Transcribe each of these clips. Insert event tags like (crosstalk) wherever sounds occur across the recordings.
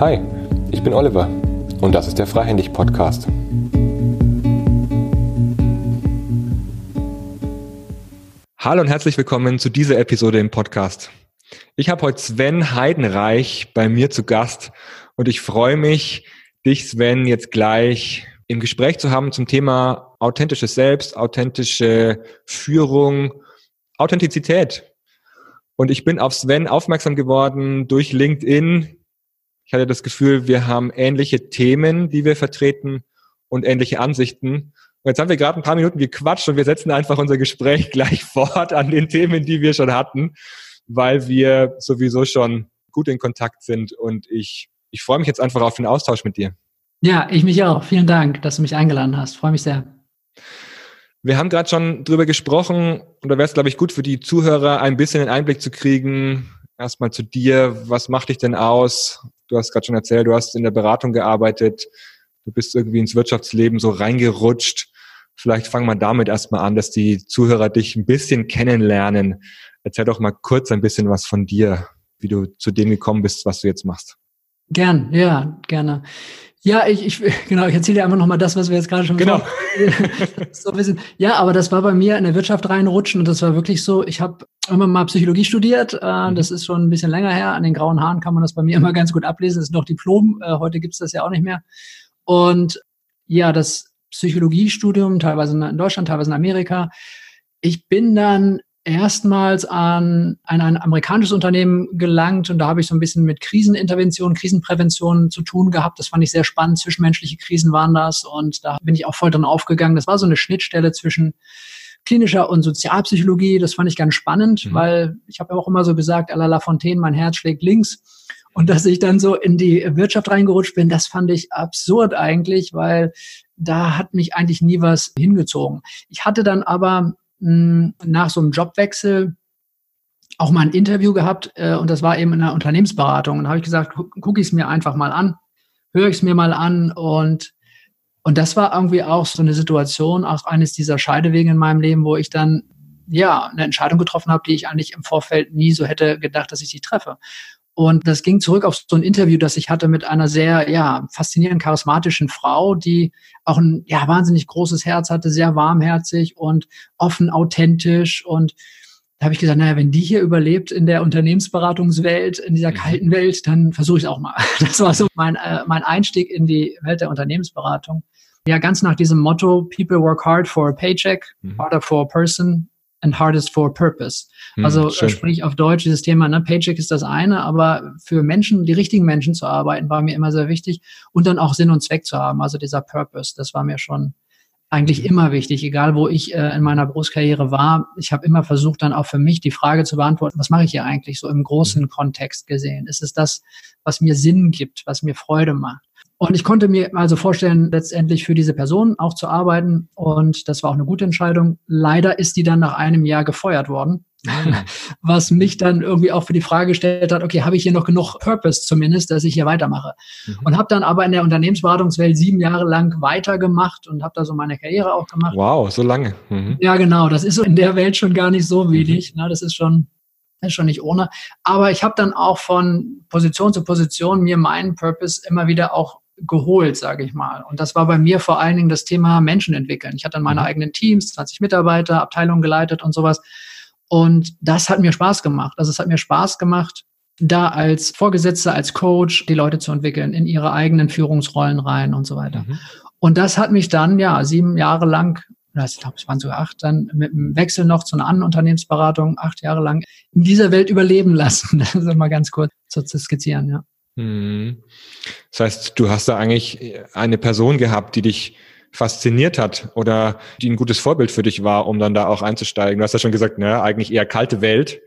Hi, ich bin Oliver und das ist der Freihändig Podcast. Hallo und herzlich willkommen zu dieser Episode im Podcast. Ich habe heute Sven Heidenreich bei mir zu Gast und ich freue mich, dich, Sven, jetzt gleich im Gespräch zu haben zum Thema authentisches Selbst, authentische Führung, Authentizität. Und ich bin auf Sven aufmerksam geworden durch LinkedIn. Ich hatte das Gefühl, wir haben ähnliche Themen, die wir vertreten und ähnliche Ansichten. Und jetzt haben wir gerade ein paar Minuten gequatscht und wir setzen einfach unser Gespräch (laughs) gleich fort an den Themen, die wir schon hatten, weil wir sowieso schon gut in Kontakt sind und ich, ich freue mich jetzt einfach auf den Austausch mit dir. Ja, ich mich auch. Vielen Dank, dass du mich eingeladen hast. Freue mich sehr. Wir haben gerade schon drüber gesprochen und da wäre es, glaube ich, gut für die Zuhörer, ein bisschen einen Einblick zu kriegen. Erstmal zu dir. Was macht dich denn aus? Du hast gerade schon erzählt, du hast in der Beratung gearbeitet. Du bist irgendwie ins Wirtschaftsleben so reingerutscht. Vielleicht fangen wir damit erstmal an, dass die Zuhörer dich ein bisschen kennenlernen. Erzähl doch mal kurz ein bisschen was von dir, wie du zu dem gekommen bist, was du jetzt machst. Gern, ja, gerne. Ja, ich, ich (laughs) genau, ich erzähle dir einfach nochmal das, was wir jetzt gerade schon genau. (laughs) so wissen. Ja, aber das war bei mir in der Wirtschaft reinrutschen und das war wirklich so, ich habe immer mal Psychologie studiert, äh, mhm. das ist schon ein bisschen länger her, an den grauen Haaren kann man das bei mir immer ganz gut ablesen, das ist noch Diplom, äh, heute gibt's das ja auch nicht mehr. Und ja, das Psychologiestudium, teilweise in Deutschland, teilweise in Amerika. Ich bin dann erstmals an ein, ein amerikanisches Unternehmen gelangt und da habe ich so ein bisschen mit Krisenintervention, Krisenprävention zu tun gehabt. Das fand ich sehr spannend. Zwischenmenschliche Krisen waren das und da bin ich auch voll drin aufgegangen. Das war so eine Schnittstelle zwischen klinischer und Sozialpsychologie. Das fand ich ganz spannend, mhm. weil ich habe auch immer so gesagt, à la Fontaine, mein Herz schlägt links. Und dass ich dann so in die Wirtschaft reingerutscht bin, das fand ich absurd eigentlich, weil da hat mich eigentlich nie was hingezogen. Ich hatte dann aber nach so einem Jobwechsel auch mal ein Interview gehabt äh, und das war eben in einer Unternehmensberatung. Und da habe ich gesagt, gucke ich es mir einfach mal an, höre ich es mir mal an und und das war irgendwie auch so eine Situation, auch eines dieser Scheidewege in meinem Leben, wo ich dann ja eine Entscheidung getroffen habe, die ich eigentlich im Vorfeld nie so hätte gedacht, dass ich sie treffe. Und das ging zurück auf so ein Interview, das ich hatte mit einer sehr, ja, faszinierend charismatischen Frau, die auch ein, ja, wahnsinnig großes Herz hatte, sehr warmherzig und offen, authentisch. Und da habe ich gesagt, naja, wenn die hier überlebt in der Unternehmensberatungswelt, in dieser mhm. kalten Welt, dann versuche ich es auch mal. (laughs) Das war so mein, äh, mein Einstieg in die Welt der Unternehmensberatung. Ja, ganz nach diesem Motto, people work hard for a paycheck, mhm. harder for a person, and hardest for purpose. Hm, also schön. sprich auf Deutsch dieses Thema, ne, Paycheck ist das eine, aber für Menschen, die richtigen Menschen zu arbeiten, war mir immer sehr wichtig und dann auch Sinn und Zweck zu haben. Also dieser Purpose, das war mir schon eigentlich immer wichtig, egal wo ich äh, in meiner Berufskarriere war. Ich habe immer versucht, dann auch für mich die Frage zu beantworten, was mache ich hier eigentlich so im großen mhm. Kontext gesehen? Ist es das, was mir Sinn gibt, was mir Freude macht? Und ich konnte mir also vorstellen, letztendlich für diese Person auch zu arbeiten. Und das war auch eine gute Entscheidung. Leider ist die dann nach einem Jahr gefeuert worden. Mhm. (laughs) Was mich dann irgendwie auch für die Frage gestellt hat, okay, habe ich hier noch genug Purpose zumindest, dass ich hier weitermache? Mhm. Und habe dann aber in der Unternehmensberatungswelt sieben Jahre lang weitergemacht und habe da so meine Karriere auch gemacht. Wow, so lange. Mhm. Ja, genau. Das ist so in der Welt schon gar nicht so wenig. Mhm. Ne? Das ist schon ist schon nicht ohne. Aber ich habe dann auch von Position zu Position mir meinen Purpose immer wieder auch geholt, sage ich mal. Und das war bei mir vor allen Dingen das Thema Menschen entwickeln. Ich hatte dann meine mhm. eigenen Teams, 20 Mitarbeiter, Abteilungen geleitet und sowas. Und das hat mir Spaß gemacht. Also es hat mir Spaß gemacht, da als Vorgesetzter, als Coach die Leute zu entwickeln, in ihre eigenen Führungsrollen rein und so weiter. Mhm. Und das hat mich dann, ja, sieben Jahre lang, ich glaube, es waren sogar acht, dann mit dem Wechsel noch zu einer anderen Unternehmensberatung, acht Jahre lang in dieser Welt überleben lassen. (laughs) Das ist mal ganz kurz zu skizzieren, ja. Mhm. Das heißt, du hast da eigentlich eine Person gehabt, die dich fasziniert hat oder die ein gutes Vorbild für dich war, um dann da auch einzusteigen. Du hast ja schon gesagt, ne, eigentlich eher kalte Welt.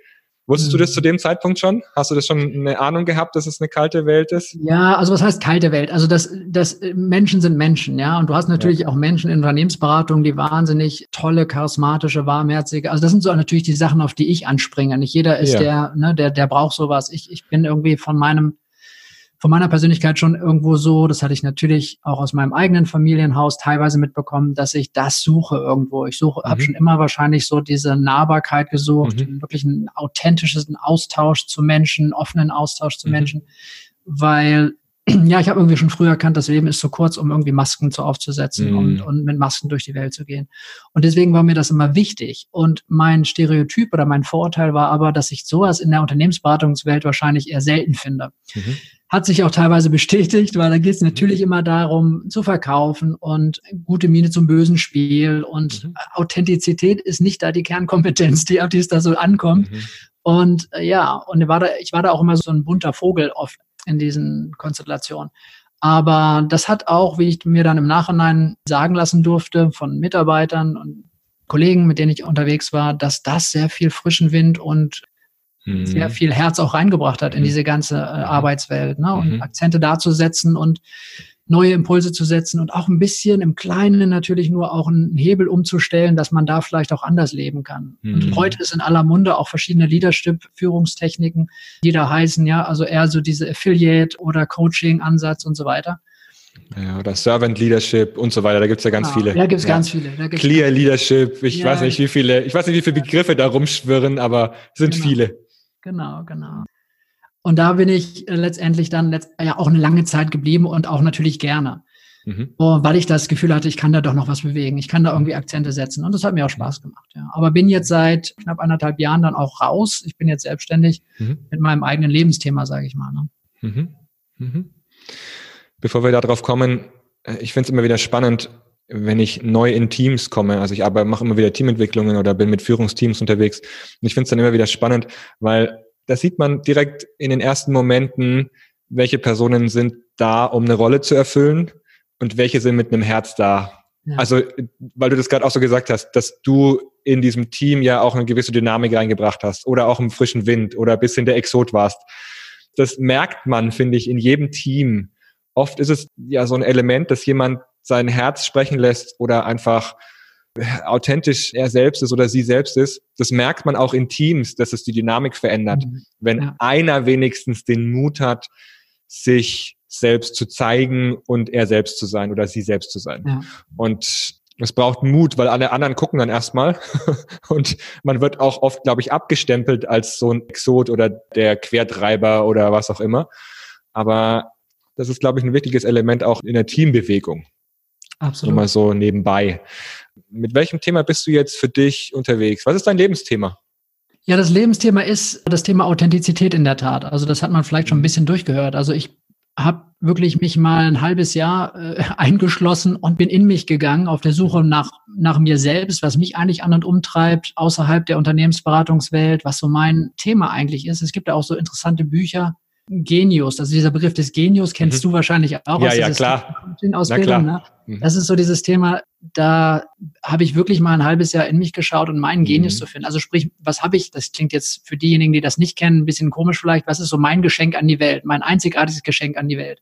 Wusstest du das mhm. zu dem Zeitpunkt schon? Hast du das schon eine Ahnung gehabt, dass es eine kalte Welt ist? Ja, also was heißt kalte Welt? Also das, das Menschen sind Menschen, ja. Und du hast natürlich ja. auch Menschen in Unternehmensberatung, die wahnsinnig tolle, charismatische, warmherzige. Also das sind so natürlich die Sachen, auf die ich anspringe. Nicht jeder ist ja. der, ne, der, der braucht sowas. Ich, ich bin irgendwie von meinem von meiner Persönlichkeit schon irgendwo so, das hatte ich natürlich auch aus meinem eigenen Familienhaus teilweise mitbekommen, dass ich das suche irgendwo. Ich suche, mhm. habe schon immer wahrscheinlich so diese Nahbarkeit gesucht, mhm. wirklich einen authentischen Austausch zu Menschen, offenen Austausch zu mhm. Menschen, weil (clears throat) ja, ich habe irgendwie schon früher erkannt, das Leben ist zu kurz, um irgendwie Masken zu aufzusetzen mm. und, und mit Masken durch die Welt zu gehen. Und deswegen war mir das immer wichtig. Und mein Stereotyp oder mein Vorurteil war aber, dass ich sowas in der Unternehmensberatungswelt wahrscheinlich eher selten finde. Mhm. Hat sich auch teilweise bestätigt, weil da geht es natürlich mhm. immer darum, zu verkaufen und gute Miene zum bösen Spiel. Und mhm. Authentizität ist nicht da die Kernkompetenz, die auf die es da so ankommt. Mhm. Und äh, ja, und war da, ich war da auch immer so ein bunter Vogel oft in diesen Konstellationen. Aber das hat auch, wie ich mir dann im Nachhinein sagen lassen durfte von Mitarbeitern und Kollegen, mit denen ich unterwegs war, dass das sehr viel frischen Wind und mhm. sehr viel Herz auch reingebracht hat in mhm. diese ganze äh, mhm. Arbeitswelt. Ne? Und mhm. Akzente da zu setzen und neue Impulse zu setzen und auch ein bisschen im Kleinen natürlich nur auch einen Hebel umzustellen, dass man da vielleicht auch anders leben kann. Mhm. Und heute ist in aller Munde auch verschiedene Leadership-Führungstechniken, die da heißen, ja, also eher so diese Affiliate- oder Coaching-Ansatz und so weiter. Ja, oder Servant Leadership und so weiter. Da gibt's ja ganz genau, viele. Da gibt's ja. ganz viele. Clear Leadership. Ich ja. weiß nicht, wie viele, ich weiß nicht, wie viele Begriffe da rumschwirren, aber es sind genau. viele. Genau, genau. Und da bin ich äh, letztendlich dann letzt, ja auch eine lange Zeit geblieben und auch natürlich gerne. Mhm. Und weil ich das Gefühl hatte, ich kann da doch noch was bewegen. Ich kann da irgendwie Akzente setzen. Und das hat mir auch Spaß gemacht, ja. Aber bin jetzt seit knapp anderthalb Jahren dann auch raus. Ich bin jetzt selbstständig mhm. mit meinem eigenen Lebensthema, sage ich mal. Ne? Mhm. mhm. Bevor wir darauf kommen, äh, ich finde es immer wieder spannend, wenn ich neu in Teams komme, also ich aber mache immer wieder Teamentwicklungen oder bin mit Führungsteams unterwegs. Und ich finde es dann immer wieder spannend, weil da sieht man direkt in den ersten Momenten, welche Personen sind da, um eine Rolle zu erfüllen und welche sind mit einem Herz da. Ja. Also, weil du das gerade auch so gesagt hast, dass du in diesem Team ja auch eine gewisse Dynamik reingebracht hast oder auch im frischen Wind oder bisschen der Exot warst. Das merkt man, finde ich, in jedem Team. Oft ist es ja so ein Element, dass jemand sein Herz sprechen lässt oder einfach authentisch er selbst ist oder sie selbst ist, das merkt man auch in Teams, dass es die Dynamik verändert. Mhm. Wenn ja. einer wenigstens den Mut hat, sich selbst zu zeigen und er selbst zu sein oder sie selbst zu sein. Ja. Und es braucht Mut, weil alle anderen gucken dann erstmal (laughs) und man wird auch oft, glaube ich, abgestempelt als so ein Exot oder der Quertreiber oder was auch immer. Aber das ist, glaube ich, ein wichtiges Element auch in der Teambewegung. Absolut. Nur mal so nebenbei. Mit welchem Thema bist du jetzt für dich unterwegs? Was ist dein Lebensthema? Ja, das Lebensthema ist das Thema Authentizität in der Tat. Also das hat man vielleicht schon ein mhm. bisschen durchgehört. Also ich habe wirklich mich mal ein halbes Jahr äh, (laughs) eingeschlossen und bin in mich gegangen auf der Suche nach, nach mir selbst, was mich eigentlich an und umtreibt, außerhalb der Unternehmensberatungswelt, was so mein Thema eigentlich ist. Es gibt ja auch so interessante Bücher, Genius, also dieser Begriff des Genius kennst mhm. du wahrscheinlich auch ja, aus ja, klar. Ausbildung. Ne? Mhm. Das ist so dieses Thema, da habe ich wirklich mal ein halbes Jahr in mich geschaut und meinen Genius mhm. zu finden. Also sprich, was habe ich, das klingt jetzt für diejenigen, die das nicht kennen, ein bisschen komisch vielleicht, was ist so mein Geschenk an die Welt, mein einzigartiges Geschenk an die Welt?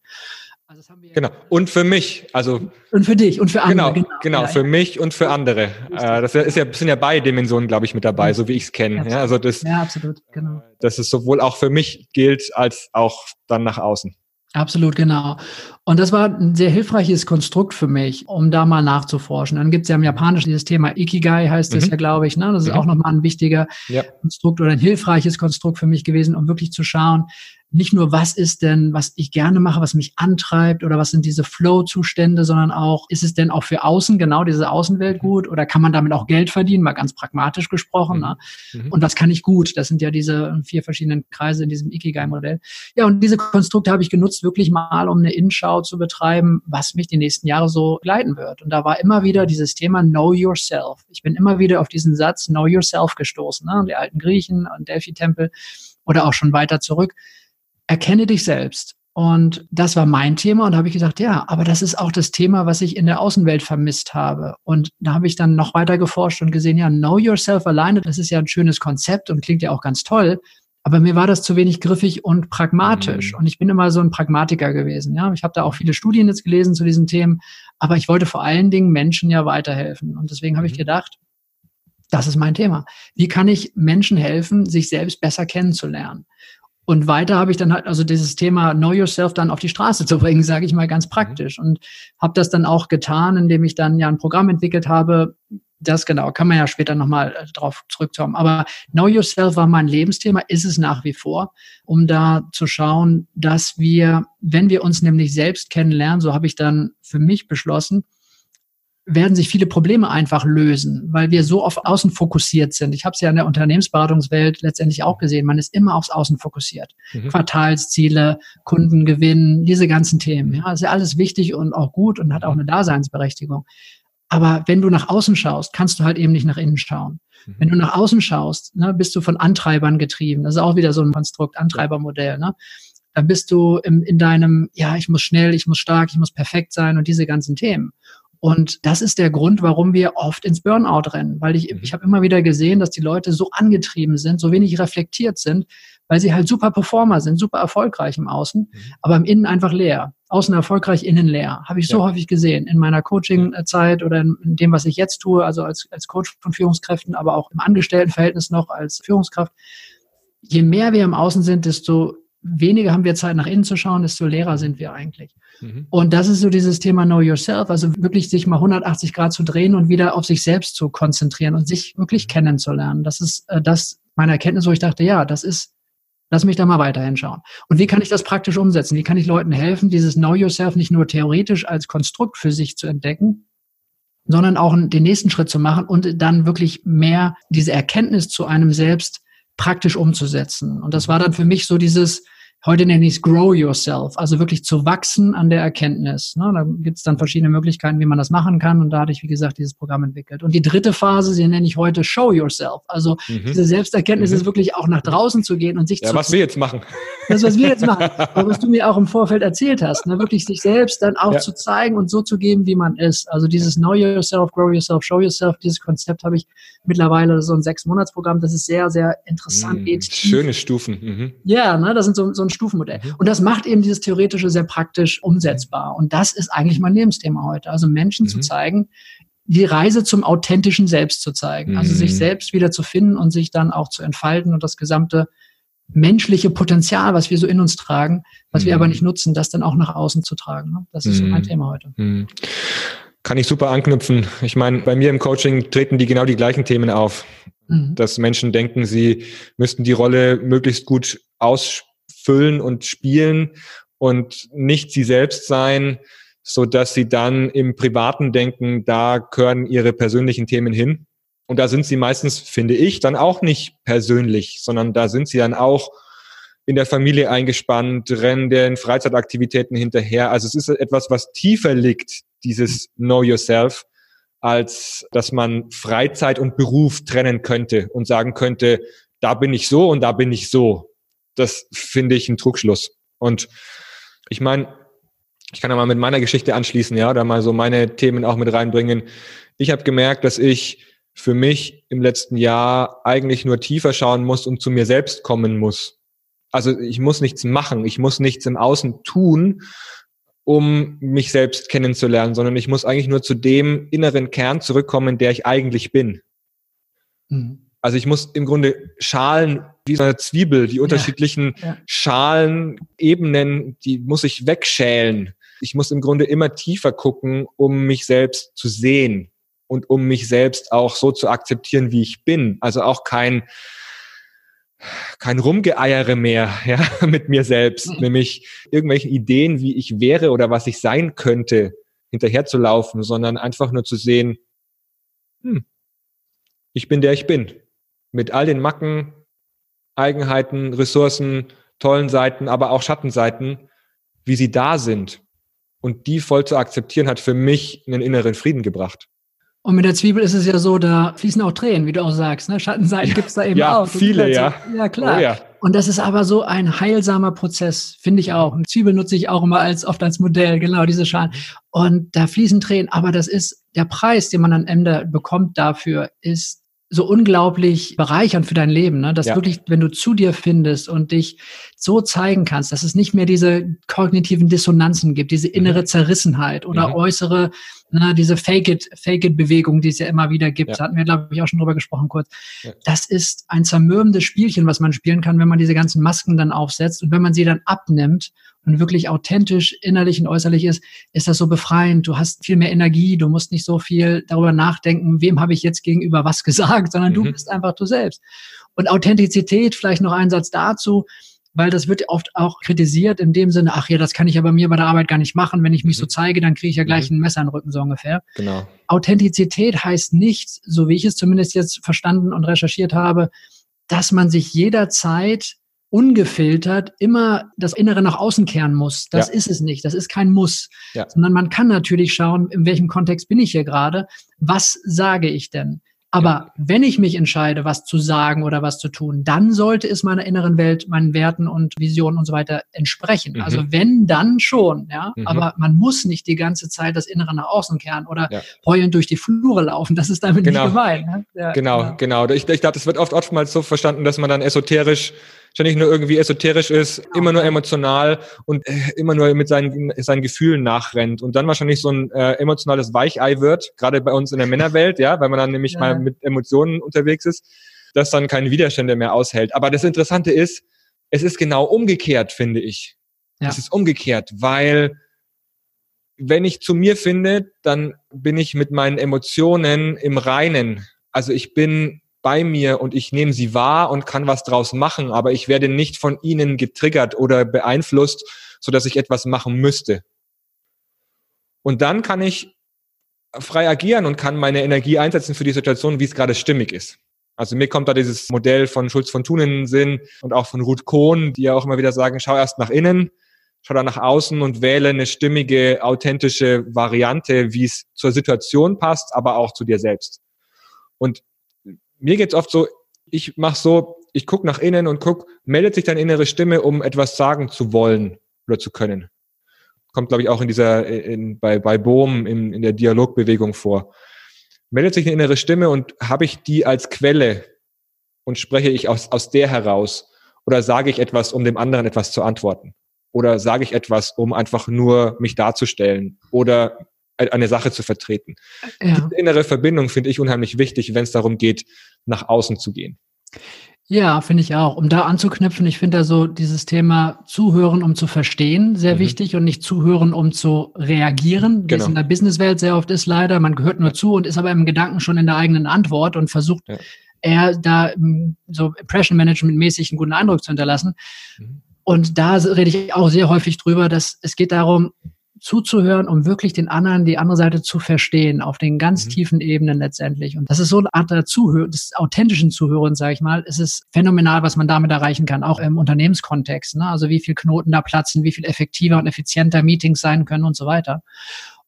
Also genau. Und für mich, also. Und für dich und für andere. Genau, genau, genau ja, für ja. mich und für andere. Äh, das ist ja, sind ja beide Dimensionen, glaube ich, mit dabei, so wie ich es kenne. Ja, also das, ja, absolut, genau. Dass es sowohl auch für mich gilt, als auch dann nach außen. Absolut, genau. Und das war ein sehr hilfreiches Konstrukt für mich, um da mal nachzuforschen. Dann gibt es ja im Japanischen dieses Thema Ikigai, heißt das mhm. ja, glaube ich. Ne? Das ist mhm. auch nochmal ein wichtiger ja. Konstrukt oder ein hilfreiches Konstrukt für mich gewesen, um wirklich zu schauen, nicht nur, was ist denn, was ich gerne mache, was mich antreibt oder was sind diese Flow-Zustände, sondern auch, ist es denn auch für außen, genau diese Außenwelt mhm. gut oder kann man damit auch Geld verdienen, mal ganz pragmatisch gesprochen. Mhm. Ne? Mhm. Und was kann ich gut? Das sind ja diese vier verschiedenen Kreise in diesem Ikigai-Modell. Ja, und diese Konstrukte habe ich genutzt, wirklich mal, um eine Innenschau zu betreiben, was mich die nächsten Jahre so leiten wird. Und da war immer wieder dieses Thema Know Yourself. Ich bin immer wieder auf diesen Satz Know Yourself gestoßen, ne? die alten Griechen und Delphi-Tempel oder auch schon weiter zurück erkenne dich selbst. Und das war mein Thema und da habe ich gesagt, ja, aber das ist auch das Thema, was ich in der Außenwelt vermisst habe. Und da habe ich dann noch weiter geforscht und gesehen, ja, Know Yourself alleine, das ist ja ein schönes Konzept und klingt ja auch ganz toll. Aber mir war das zu wenig griffig und pragmatisch. Mhm. Und ich bin immer so ein Pragmatiker gewesen. Ja, ich habe da auch viele Studien jetzt gelesen zu diesen Themen. Aber ich wollte vor allen Dingen Menschen ja weiterhelfen. Und deswegen habe ich mhm. gedacht, das ist mein Thema. Wie kann ich Menschen helfen, sich selbst besser kennenzulernen? Und weiter habe ich dann halt also dieses Thema Know Yourself dann auf die Straße zu bringen, sage ich mal ganz mhm. praktisch. Und habe das dann auch getan, indem ich dann ja ein Programm entwickelt habe. Das genau, kann man ja später nochmal äh, drauf zurückkommen. Aber Know Yourself war mein Lebensthema, ist es nach wie vor, um da zu schauen, dass wir, wenn wir uns nämlich selbst kennenlernen, so habe ich dann für mich beschlossen, werden sich viele Probleme einfach lösen, weil wir so auf Außen fokussiert sind. Ich habe es ja in der Unternehmensberatungswelt letztendlich auch gesehen. Man ist immer aufs Außen fokussiert. Mhm. Quartalsziele, Kundengewinn, diese ganzen Themen. Ja, ist ja alles wichtig und auch gut und hat auch eine Daseinsberechtigung. Aber wenn du nach außen schaust, kannst du halt eben nicht nach innen schauen. Mhm. Wenn du nach außen schaust, ne, bist du von Antreibern getrieben. Das ist auch wieder so ein Konstrukt, Antreibermodell. Ne? Dann bist du im, in deinem, ja, ich muss schnell, ich muss stark, ich muss perfekt sein und diese ganzen Themen. Und das ist der Grund, warum wir oft ins Burnout rennen, weil ich, mhm. ich habe immer wieder gesehen, dass die Leute so angetrieben sind, so wenig reflektiert sind, weil sie halt super Performer sind, super erfolgreich im Außen, mhm. aber im Innen einfach leer. Außen erfolgreich, innen leer. Habe ich so ja. häufig gesehen in meiner Coaching-Zeit oder in, in, dem, was ich jetzt tue, also als, als Coach von Führungskräften, aber auch im Angestelltenverhältnis noch als Führungskraft. Je mehr wir im Außen sind, desto weniger haben wir Zeit, nach innen zu schauen, desto leerer sind wir eigentlich. Mhm. Und das ist so dieses Thema Know Yourself, also wirklich sich mal 180 Grad zu drehen und wieder auf sich selbst zu konzentrieren und sich wirklich mhm. kennenzulernen. Das ist äh, das meine Erkenntnis, wo ich dachte, ja, das ist, lass mich da mal weiter hinschauen. Und wie kann ich das praktisch umsetzen? Wie kann ich Leuten helfen, dieses Know Yourself nicht nur theoretisch als Konstrukt für sich zu entdecken, sondern auch den nächsten Schritt zu machen und dann wirklich mehr diese Erkenntnis zu einem selbst praktisch umzusetzen. Und das war dann für mich so dieses, Heute nenne ich es Grow Yourself, also wirklich zu wachsen an der Erkenntnis. Ne? Da gibt es dann verschiedene Möglichkeiten, wie man das machen kann. Und da hatte ich, wie gesagt, dieses Programm entwickelt. Und die dritte Phase, sie nenne ich heute Show Yourself. Also mhm. diese Selbsterkenntnis mhm. ist wirklich auch nach draußen zu gehen und sich ja, zu... was wir jetzt machen. Das, was wir jetzt machen. Aber (laughs) was du mir auch im Vorfeld erzählt hast, ne? wirklich sich selbst dann auch ja. zu zeigen und so zu geben, wie man ist. Also dieses Know Yourself, Grow Yourself, Show Yourself, dieses Konzept habe ich mittlerweile so ein Sechs-Monats-Programm. Das ist sehr, sehr interessant. Mhm. Schöne Stufen. Mhm. Ja, ne? das sind so, so ein Stufenmodell. Mhm. Und das macht eben dieses Theoretische sehr praktisch umsetzbar. Und das ist eigentlich mein Lebensthema heute. Also Menschen mhm. zu zeigen, die Reise zum authentischen Selbst zu zeigen. Also sich mhm. selbst wieder zu finden und sich dann auch zu entfalten und das gesamte menschliche Potenzial, was wir so in uns tragen, was wir aber mhm. nicht nutzen, das dann auch nach außen zu tragen. Ne? Das ist mein Thema heute. Kann ich super anknüpfen. Ich meine, bei mir im Coaching treten die genau die gleichen Themen auf. Dass Menschen denken, sie müssten die Rolle möglichst gut ausspielen füllen und spielen und nicht sie selbst sein, so dass sie dann im privaten Denken, da gehören ihre persönlichen Themen hin. Und da sind sie meistens, finde ich, dann auch nicht persönlich, sondern da sind sie dann auch in der Familie eingespannt, rennen den Freizeitaktivitäten hinterher. Also es ist etwas, was tiefer liegt, dieses Know Yourself, als dass man Freizeit und Beruf trennen könnte und sagen könnte, da bin ich so und da bin ich so das finde ich ein Trugschluss. Und ich meine, ich kann ja mal mit meiner Geschichte anschließen, ja, da mal so meine Themen auch mit reinbringen. Ich habe gemerkt, dass ich für mich im letzten Jahr eigentlich nur tiefer schauen muss und zu mir selbst kommen muss. Also ich muss nichts machen, ich muss nichts im Außen tun, um mich selbst kennenzulernen, sondern ich muss eigentlich nur zu dem inneren Kern zurückkommen, der ich eigentlich bin. Mhm. Also ich muss im Grunde Schalen wie so eine Zwiebel, die unterschiedlichen ja, ja. Schalen, Ebenen, die muss ich wegschälen. Ich muss im Grunde immer tiefer gucken, um mich selbst zu sehen und um mich selbst auch so zu akzeptieren, wie ich bin. Also auch kein kein Rumgeeiere mehr (laughs) ja, mit mir selbst, mhm. nämlich irgendwelche Ideen, wie ich wäre oder was ich sein könnte, hinterherzulaufen, sondern einfach nur zu sehen, hm, ich bin der ich bin mit all den Macken, Eigenheiten, Ressourcen, tollen Seiten, aber auch Schattenseiten, wie sie da sind. Und die voll zu akzeptieren, hat für mich einen inneren Frieden gebracht. Und mit der Zwiebel ist es ja so, da fließen auch Tränen, wie du auch sagst. Ne? Schattenseiten gibt es da eben ja, auch. Viele, halt ja. So, ja, klar. Oh, ja. Und das ist aber so ein heilsamer Prozess, finde ich auch. Und Zwiebel nutze ich auch immer als oft als Modell, genau diese Schalen. Und da fließen Tränen, aber das ist der Preis, den man am Ende bekommt dafür, ist so unglaublich bereichernd für dein Leben, ne? dass ja. wirklich, wenn du zu dir findest und dich so zeigen kannst, dass es nicht mehr diese kognitiven Dissonanzen gibt, diese innere mhm. Zerrissenheit oder mhm. äußere Na, diese Fake-it, Fake-it-Bewegung, die es ja immer wieder gibt, ja. da hatten wir, glaube ich, auch schon drüber gesprochen kurz. Ja. Das ist ein zermürbendes Spielchen, was man spielen kann, wenn man diese ganzen Masken dann aufsetzt und wenn man sie dann abnimmt und wirklich authentisch, innerlich und äußerlich ist, ist das so befreiend. Du hast viel mehr Energie, du musst nicht so viel darüber nachdenken, wem habe ich jetzt gegenüber was (laughs) gesagt, sondern mhm. du bist einfach du selbst. Und Authentizität, vielleicht noch ein Satz dazu, weil das wird oft auch kritisiert in dem Sinne, ach ja, das kann ich aber mir bei der Arbeit gar nicht machen. Wenn ich mich mhm. so zeige, dann kriege ich ja gleich mhm. ein Messer in den Rücken, so ungefähr. Genau. Authentizität heißt nicht, so wie ich es zumindest jetzt verstanden und recherchiert habe, dass man sich jederzeit ungefiltert immer das Innere nach außen kehren muss. Das ja. ist es nicht. Das ist kein Muss. Ja. Sondern man kann natürlich schauen, in welchem Kontext bin ich hier gerade? Was sage ich denn? Aber ja. wenn ich mich entscheide, was zu sagen oder was zu tun, dann sollte es meiner inneren Welt, meinen Werten und Visionen und so weiter entsprechen. Mhm. Also wenn, dann schon, ja. Mhm. Aber man muss nicht die ganze Zeit das Innere nach außen kehren oder ja. heulend durch die Flure laufen. Das ist damit genau. nicht gemeint. Ne? Ja, genau, genau, genau. Ich, ich glaube, das wird oft oftmals so verstanden, dass man dann esoterisch ständig nur irgendwie esoterisch ist, genau. immer nur emotional und äh, immer nur mit seinen, seinen Gefühlen nachrennt und dann wahrscheinlich so ein äh, emotionales Weichei wird, gerade bei uns in der Männerwelt, ja, weil man dann nämlich ja. mal mit Emotionen unterwegs ist, das dann keine Widerstände mehr aushält. Aber das Interessante ist, es ist genau umgekehrt, finde ich. Ja. Es ist umgekehrt, weil wenn ich zu mir finde, dann bin ich mit meinen Emotionen im Reinen. Also ich bin bei mir und ich nehme sie wahr und kann was draus machen, aber ich werde nicht von ihnen getriggert oder beeinflusst, so dass ich etwas machen müsste. Und dann kann ich frei agieren und kann meine Energie einsetzen für die Situation, wie es gerade stimmig ist. Also mir kommt da dieses Modell von Schulz von Thun in den Sinn und auch von Ruth Kohn, die ja auch immer wieder sagen, schau erst nach innen, schau dann nach außen und wähle eine stimmige, authentische Variante, wie es zur Situation passt, aber auch zu dir selbst. Und mir geht's oft so, ich mache so, ich gucke nach innen und guck, meldet sich deine innere Stimme, um etwas sagen zu wollen oder zu können. Kommt, glaube ich, auch in dieser, in, bei, bei Bohm in, in der Dialogbewegung vor. Meldet sich eine innere Stimme und habe ich die als Quelle und spreche ich aus, aus der heraus? Oder sage ich etwas, um dem anderen etwas zu antworten? Oder sage ich etwas, um einfach nur mich darzustellen? Oder eine Sache zu vertreten. Ja. Diese innere Verbindung finde ich unheimlich wichtig, wenn es darum geht, nach außen zu gehen. Ja, finde ich auch. Um da anzuknüpfen, ich finde da so dieses Thema Zuhören, um zu verstehen, sehr mhm. wichtig und nicht Zuhören, um zu reagieren, wie genau. es in der Businesswelt sehr oft ist leider. Man gehört nur zu und ist aber im Gedanken schon in der eigenen Antwort und versucht ja. eher da so Impression Management mäßig einen guten Eindruck zu hinterlassen. Mhm. Und da rede ich auch sehr häufig drüber, dass es geht darum, zuzuhören, um wirklich den anderen, die andere Seite zu verstehen, auf den ganz mhm. tiefen Ebenen letztendlich. Und das ist so eine Art der Zuhör des authentischen Zuhörens, sage ich mal. Es ist phänomenal, was man damit erreichen kann, auch im Unternehmenskontext. Ne? Also wie viel Knoten da platzen, wie viel effektiver und effizienter Meetings sein können und so weiter.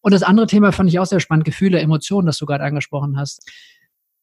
Und das andere Thema fand ich auch sehr spannend, Gefühle, Emotionen, das du gerade angesprochen hast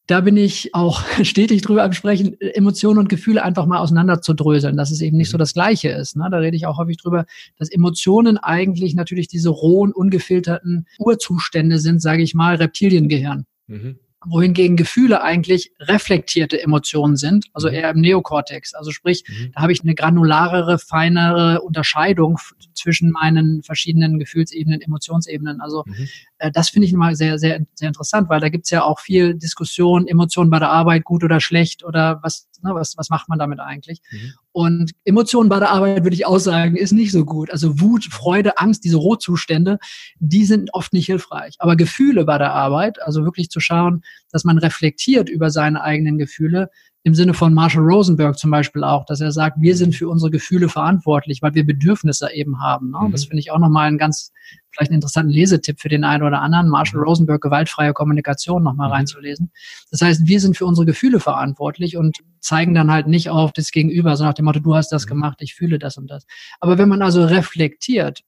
da bin ich auch (laughs) stetig drüber am Sprechen, Emotionen und Gefühle einfach mal auseinander zu dröseln, dass es eben nicht so mhm. das Gleiche ist. Ne? Da rede ich auch häufig drüber, dass Emotionen eigentlich natürlich diese rohen, ungefilterten Urzustände sind, sage ich mal, Reptiliengehirn. Mhm wohingegen Gefühle eigentlich reflektierte Emotionen sind, also mhm. eher im Neokortex. Also sprich, mhm. da habe ich eine granularere, feinere Unterscheidung zwischen meinen verschiedenen Gefühlsebenen, Emotionsebenen. Also mhm. äh, das finde ich mal sehr, sehr, sehr interessant, weil da gibt es ja auch viel Diskussion, Emotionen bei der Arbeit, gut oder schlecht oder was, ne, was, was macht man damit eigentlich? Mhm. Und Emotionen bei der Arbeit, würde ich auch sagen, ist nicht so gut. Also Wut, Freude, Angst, diese Rohzustände, die sind oft nicht hilfreich. Aber Gefühle bei der Arbeit, also wirklich zu schauen, dass man reflektiert über seine eigenen Gefühle, im Sinne von Marshall Rosenberg zum Beispiel auch, dass er sagt, wir sind für unsere Gefühle verantwortlich, weil wir Bedürfnisse eben haben. Ne? Mhm. Das finde ich auch nochmal einen ganz, vielleicht einen interessanten Lesetipp für den einen oder anderen, Marshall mhm. Rosenberg, gewaltfreie Kommunikation nochmal mhm. reinzulesen. Das heißt, wir sind für unsere Gefühle verantwortlich und zeigen dann halt nicht auf das Gegenüber, sondern nach dem Motto, du hast das mhm. gemacht, ich fühle das und das. Aber wenn man also reflektiert,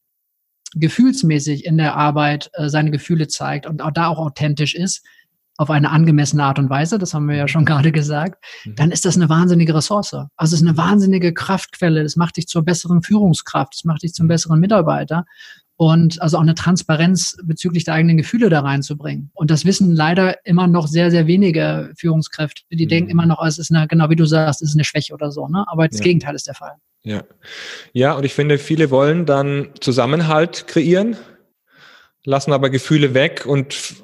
gefühlsmäßig in der Arbeit äh, seine Gefühle zeigt und auch da auch authentisch ist, auf eine angemessene Art und Weise, das haben wir ja schon (laughs) gerade gesagt, mhm. dann ist das eine wahnsinnige Ressource. Also es ist eine wahnsinnige Kraftquelle. Das macht dich zur besseren Führungskraft, das macht dich zum mhm. besseren Mitarbeiter und also auch eine Transparenz bezüglich der eigenen Gefühle da reinzubringen. Und das wissen leider immer noch sehr, sehr wenige Führungskräfte. Die mhm. denken immer noch, es ist eine, genau wie du sagst, es ist eine Schwäche oder so, ne? Aber das ja. Gegenteil ist der Fall. Ja. Ja, und ich finde, viele wollen dann Zusammenhalt kreieren lassen aber Gefühle weg und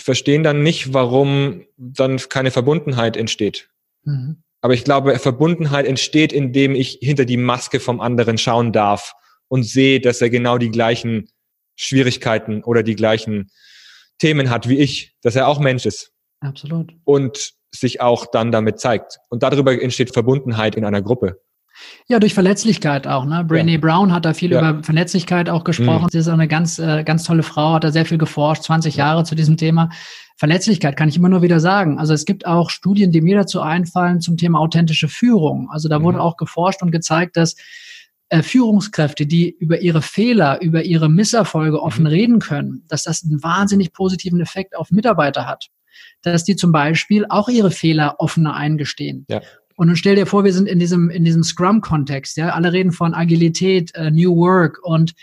verstehen dann nicht, warum dann keine Verbundenheit entsteht. Mhm. Aber ich glaube, Verbundenheit entsteht, indem ich hinter die Maske vom anderen schauen darf und sehe, dass er genau die gleichen Schwierigkeiten oder die gleichen Themen hat wie ich, dass er auch Mensch ist. Absolut. Und sich auch dann damit zeigt. Und darüber entsteht Verbundenheit in einer Gruppe. Ja, durch Verletzlichkeit auch. Ne? Brené ja. Brown hat da viel ja. über Verletzlichkeit auch gesprochen. Mhm. Sie ist auch eine ganz, äh, ganz tolle Frau, hat da sehr viel geforscht, 20 Jahre zu diesem Thema. Verletzlichkeit kann ich immer nur wieder sagen. Also es gibt auch Studien, die mir dazu einfallen zum Thema authentische Führung. Also da mhm. wurde auch geforscht und gezeigt, dass äh, Führungskräfte, die über ihre Fehler, über ihre Misserfolge offen mhm. reden können, dass das einen wahnsinnig positiven Effekt auf Mitarbeiter hat. Dass die zum Beispiel auch ihre Fehler offener eingestehen. Ja. Und nun stell dir vor, wir sind in diesem, in diesem Scrum-Kontext, ja. Alle reden von Agilität, äh, New Work und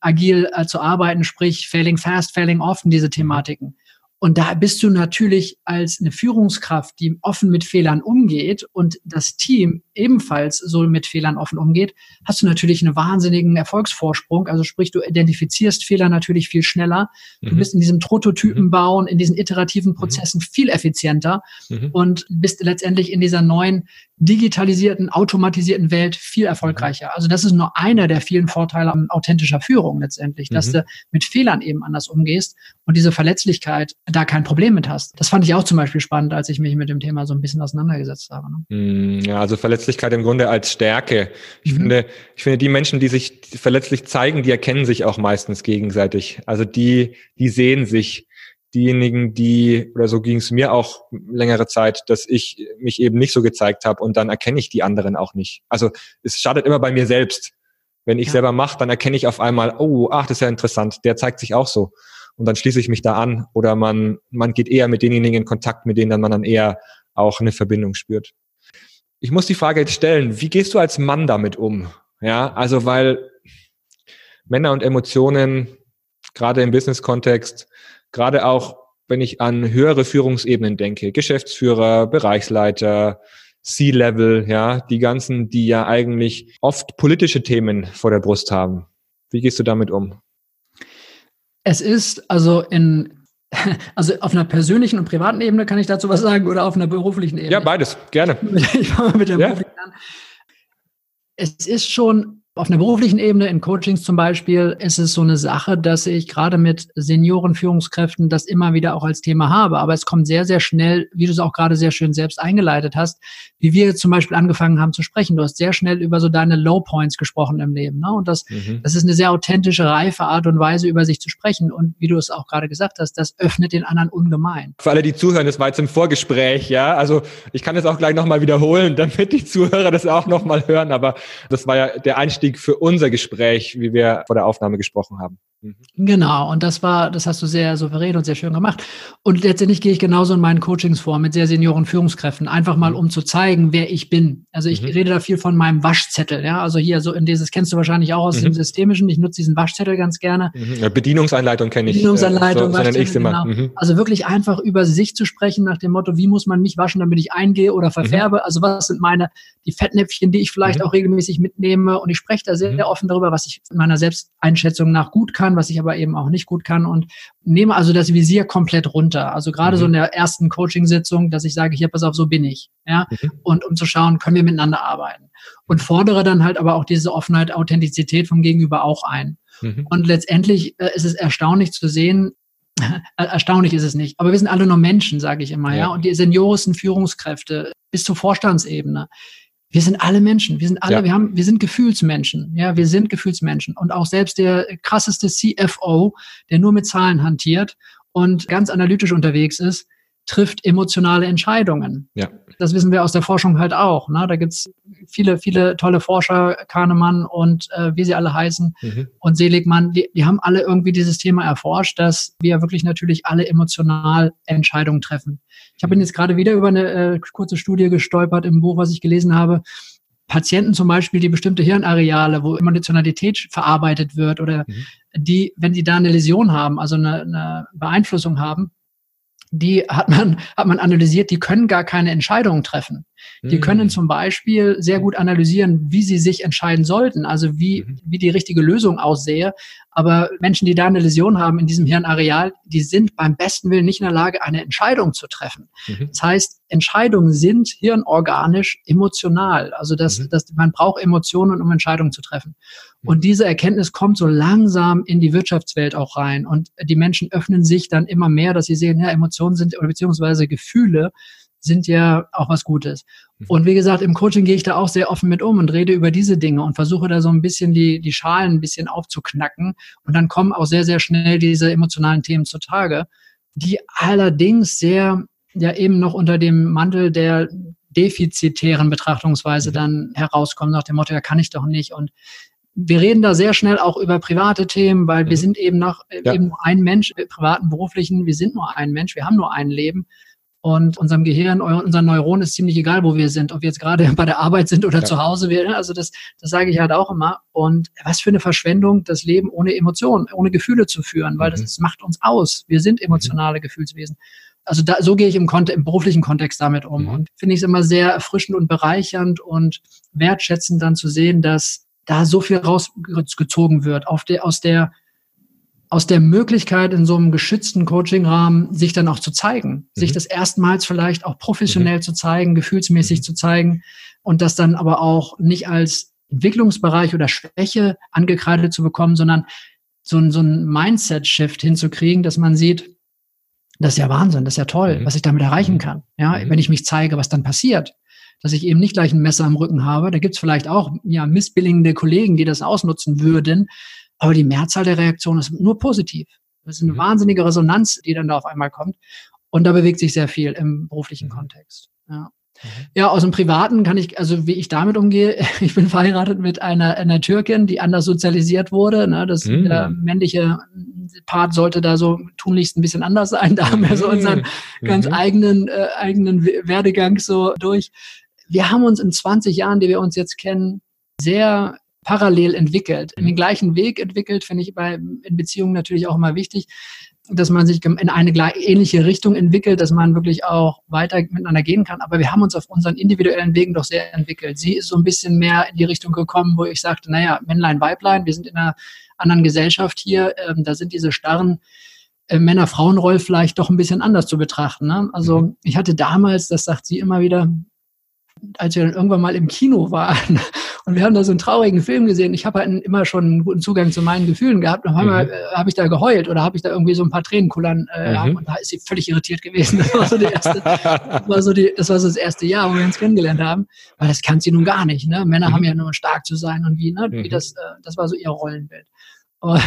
agil äh, zu arbeiten, sprich failing fast, failing often, diese Thematiken. Und da bist du natürlich als eine Führungskraft, die offen mit Fehlern umgeht und das Team ebenfalls so mit Fehlern offen umgeht, hast du natürlich einen wahnsinnigen Erfolgsvorsprung. Also sprich, du identifizierst Fehler natürlich viel schneller. Du mhm. bist in diesem Prototypenbauen, mhm. in diesen iterativen mhm. Prozessen mhm. viel effizienter mhm. und bist letztendlich in dieser neuen digitalisierten, automatisierten Welt viel erfolgreicher. Also das ist nur einer der vielen Vorteile an authentischer Führung letztendlich, dass du mit Fehlern eben anders umgehst und diese Verletzlichkeit da kein Problem mit hast. Das fand ich auch zum Beispiel spannend, als ich mich mit dem Thema so ein bisschen auseinandergesetzt habe. Ne? Hm, ja, also Verletzlichkeit im Grunde als Stärke. Ich mhm. finde, ich finde, die Menschen, die sich verletzlich zeigen, die erkennen sich auch meistens gegenseitig. Also die, die sehen sich. Diejenigen, die, oder so ging es mir auch längere Zeit, dass ich mich eben nicht so gezeigt habe und dann erkenne ich die anderen auch nicht. Also es schadet immer bei mir selbst. Wenn ich ja. selber mache, dann erkenne ich auf einmal, oh, ach, das ist ja interessant, der zeigt sich auch so und dann schließe ich mich da an oder man, man geht eher mit denjenigen in Kontakt, mit denen dann man dann eher auch eine Verbindung spürt. Ich muss die Frage jetzt stellen, wie gehst du als Mann damit um? Ja, also weil Männer und Emotionen, gerade im Business-Kontext, gerade auch wenn ich an höhere Führungsebenen denke, Geschäftsführer, Bereichsleiter, C-Level, ja, die ganzen, die ja eigentlich oft politische Themen vor der Brust haben. Wie gehst du damit um? Es ist also in (laughs) also auf einer persönlichen und privaten Ebene kann ich dazu was sagen oder auf einer beruflichen Ebene? Ja, beides, gerne. (laughs) Ich fange mal mit der ja. beruflichen an. Es ist schon auf einer beruflichen Ebene, in Coachings zum Beispiel, ist es so eine Sache, dass ich gerade mit Seniorenführungskräften das immer wieder auch als Thema habe. Aber es kommt sehr, sehr schnell, wie du es auch gerade sehr schön selbst eingeleitet hast, wie wir zum Beispiel angefangen haben zu sprechen. Du hast sehr schnell über so deine Low Points gesprochen im Leben. Ne? Und das, mhm. das ist eine sehr authentische, reife Art und Weise, über sich zu sprechen. Und wie du es auch gerade gesagt hast, das öffnet den anderen ungemein. Für alle, die zuhören, das war jetzt im Vorgespräch, ja. Also ich kann das auch gleich nochmal wiederholen, (laughs) damit die Zuhörer das auch nochmal hören. Aber das war ja der Einstieg Einstieg für unser Gespräch, wie wir vor der Aufnahme gesprochen haben. Mhm. Genau, und das war, das hast du sehr souverän und sehr schön gemacht. Und letztendlich gehe ich genauso in meinen Coachings vor mit sehr senioren Führungskräften, einfach mal mhm. um zu zeigen, wer ich bin. Also ich mhm. rede da viel von meinem Waschzettel, ja. Also hier so in dieses kennst du wahrscheinlich auch aus mhm. dem Systemischen. Ich nutze diesen Waschzettel ganz gerne. Mhm. Bedienungsanleitung kenne ich. Bedienungsanleitung, äh, so, so genau. Mhm. Also wirklich einfach über sich zu sprechen nach dem Motto, wie muss man mich waschen, damit ich eingehe oder verfärbe. Also was sind meine, die Fettnäpfchen, die ich vielleicht auch regelmäßig mitnehme. Und ich spreche da sehr, sehr offen darüber, was ich meiner Selbsteinschätzung nach gut kann kann, was ich aber eben auch nicht gut kann und nehme also das Visier komplett runter. Also gerade mhm. so in der ersten Coaching-Sitzung, dass ich sage, hier, pass auf, so bin ich. Ja, mhm. und um zu schauen, können wir miteinander arbeiten. Und fordere dann halt aber auch diese Offenheit, Authentizität vom Gegenüber auch ein. Mhm. Und letztendlich äh, ist es erstaunlich zu sehen, erstaunlich ist es nicht, aber wir sind alle nur Menschen, sage ich immer, ja. ja. Und die senioristen Führungskräfte bis zur Vorstandsebene, wir sind alle Menschen. Wir sind alle, ja. wir haben, wir sind Gefühlsmenschen. Ja, wir sind Gefühlsmenschen. Und auch selbst der krasseste CFO, der nur mit Zahlen hantiert und ganz analytisch unterwegs ist, trifft emotionale Entscheidungen. Ja. Das wissen wir aus der Forschung halt auch. Ne? Da gibt's viele, viele tolle Forscher, Kahnemann und äh, wie sie alle heißen mhm. und Seligmann, die, die haben alle irgendwie dieses Thema erforscht, dass wir wirklich natürlich alle emotional Entscheidungen treffen. Ich habe jetzt gerade wieder über eine äh, kurze Studie gestolpert im Buch, was ich gelesen habe. Patienten zum Beispiel, die bestimmte Hirnareale, wo Emotionalität verarbeitet wird oder mhm. die, wenn sie da eine Läsion haben, also eine, eine Beeinflussung haben, die hat man, hat man analysiert, die können gar keine Entscheidungen treffen. Die können zum Beispiel sehr gut analysieren, wie sie sich entscheiden sollten, also wie, mhm. wie die richtige Lösung aussehe. Aber Menschen, die da eine Läsion haben in diesem Hirnareal, die sind beim besten Willen nicht in der Lage, eine Entscheidung zu treffen. Mhm. Das heißt, Entscheidungen sind hirnorganisch emotional. Also das, mhm. das, man braucht Emotionen, um Entscheidungen zu treffen. Mhm. Und diese Erkenntnis kommt so langsam in die Wirtschaftswelt auch rein. Und die Menschen öffnen sich dann immer mehr, dass sie sehen, ja, Emotionen sind oder beziehungsweise Gefühle sind ja auch was Gutes. Mhm. Und wie gesagt, im Coaching gehe ich da auch sehr offen mit um und rede über diese Dinge und versuche da so ein bisschen die, die Schalen ein bisschen aufzuknacken. Und dann kommen auch sehr, sehr schnell diese emotionalen Themen zutage, die allerdings sehr, ja eben noch unter dem Mantel der defizitären Betrachtungsweise mhm. dann herauskommen, nach dem Motto, ja, kann ich doch nicht. Und wir reden da sehr schnell auch über private Themen, weil mhm. wir sind eben noch ja. eben nur ein Mensch, äh, privaten, beruflichen, wir sind nur ein Mensch, wir haben nur ein Leben. Und unserem Gehirn, unseren Neuronen ist ziemlich egal, wo wir sind, ob wir jetzt gerade (laughs) bei der Arbeit sind oder ja. zu Hause. Wir, also das, das sage ich halt auch immer. Und was für eine Verschwendung, das Leben ohne Emotionen, ohne Gefühle zu führen, weil mhm. das, das macht uns aus. Wir sind emotionale mhm. Gefühlswesen. Also da, so gehe ich im, Kont im beruflichen Kontext damit um. Mhm. Und finde ich es immer sehr erfrischend und bereichernd und wertschätzend dann zu sehen, dass da so viel rausgezogen wird auf der, aus der aus der Möglichkeit, in so einem geschützten Coaching-Rahmen sich dann auch zu zeigen, mhm. sich das erstmals vielleicht auch professionell mhm. zu zeigen, gefühlsmäßig mhm. zu zeigen und das dann aber auch nicht als Entwicklungsbereich oder Schwäche angekreidet zu bekommen, sondern so ein, so ein Mindset-Shift hinzukriegen, dass man sieht, das ist ja Wahnsinn, das ist ja toll, mhm. was ich damit erreichen mhm. kann. Ja, mhm. wenn ich mich zeige, was dann passiert, dass ich eben nicht gleich ein Messer am Rücken habe. Da gibt's vielleicht auch ja missbillingende Kollegen, die das ausnutzen würden. Aber die Mehrzahl der Reaktionen ist nur positiv. Das ist eine mhm. wahnsinnige Resonanz, die dann da auf einmal kommt. Und da bewegt sich sehr viel im beruflichen mhm. Kontext. Ja. Mhm. Ja, aus dem Privaten kann ich, also wie ich damit umgehe, (laughs) ich bin verheiratet mit einer, einer Türkin, die anders sozialisiert wurde. Ne? Das mhm. der männliche Part sollte da so tunlichst ein bisschen anders sein. Da haben wir so unseren mhm. ganz eigenen, äh, eigenen Werdegang so durch. Wir haben uns in 20 Jahren, die wir uns jetzt kennen, sehr parallel entwickelt, in den mhm. gleichen Weg entwickelt, finde ich bei in Beziehungen natürlich auch immer wichtig, dass man sich in eine ähnliche Richtung entwickelt, dass man wirklich auch weiter miteinander gehen kann. Aber wir haben uns auf unseren individuellen Wegen doch sehr entwickelt. Sie ist so ein bisschen mehr in die Richtung gekommen, wo ich sagte, naja, Männlein, Weiblein, wir sind in einer anderen Gesellschaft hier, ähm, da sind diese starren äh, Männer-Frauen-Roll vielleicht doch ein bisschen anders zu betrachten. Ne? Also mhm. ich hatte damals, das sagt sie immer wieder, als wir dann irgendwann mal im Kino waren und wir haben da so einen traurigen Film gesehen. Ich habe halt immer schon einen guten Zugang zu meinen Gefühlen gehabt. Und auf einmal mhm. äh, habe ich da geheult oder habe ich da irgendwie so ein paar Tränenkullern äh, mhm. und da ist sie völlig irritiert gewesen. (laughs) Das war so, die erste, das, war so die, das war so das erste Jahr, wo wir uns kennengelernt haben. Weil das kann sie nun gar nicht. Ne? Männer mhm. haben ja nur stark zu sein und wie, ne? wie mhm. das, äh, das war so ihr Rollenbild. Und,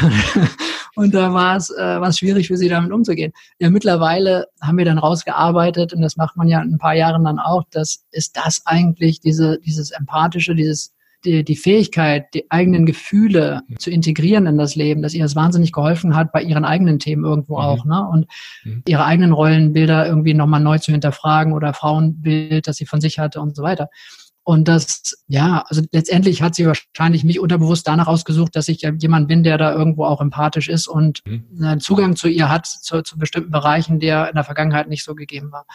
(laughs) und da war es äh, schwierig für sie damit umzugehen. Ja, mittlerweile haben wir dann rausgearbeitet und das macht man ja in ein paar Jahren dann auch. Das ist das eigentlich diese dieses empathische, dieses die, die Fähigkeit, die eigenen Gefühle zu integrieren in das Leben, dass ihr das wahnsinnig geholfen hat bei ihren eigenen Themen irgendwo mhm. auch, ne? Und mhm. ihre eigenen Rollenbilder irgendwie nochmal neu zu hinterfragen oder Frauenbild, das sie von sich hatte und so weiter. Und das, ja, also letztendlich hat sie wahrscheinlich mich unterbewusst danach ausgesucht, dass ich jemand bin, der da irgendwo auch empathisch ist und mhm. einen Zugang zu ihr hat, zu, zu bestimmten Bereichen, der in der Vergangenheit nicht so gegeben war.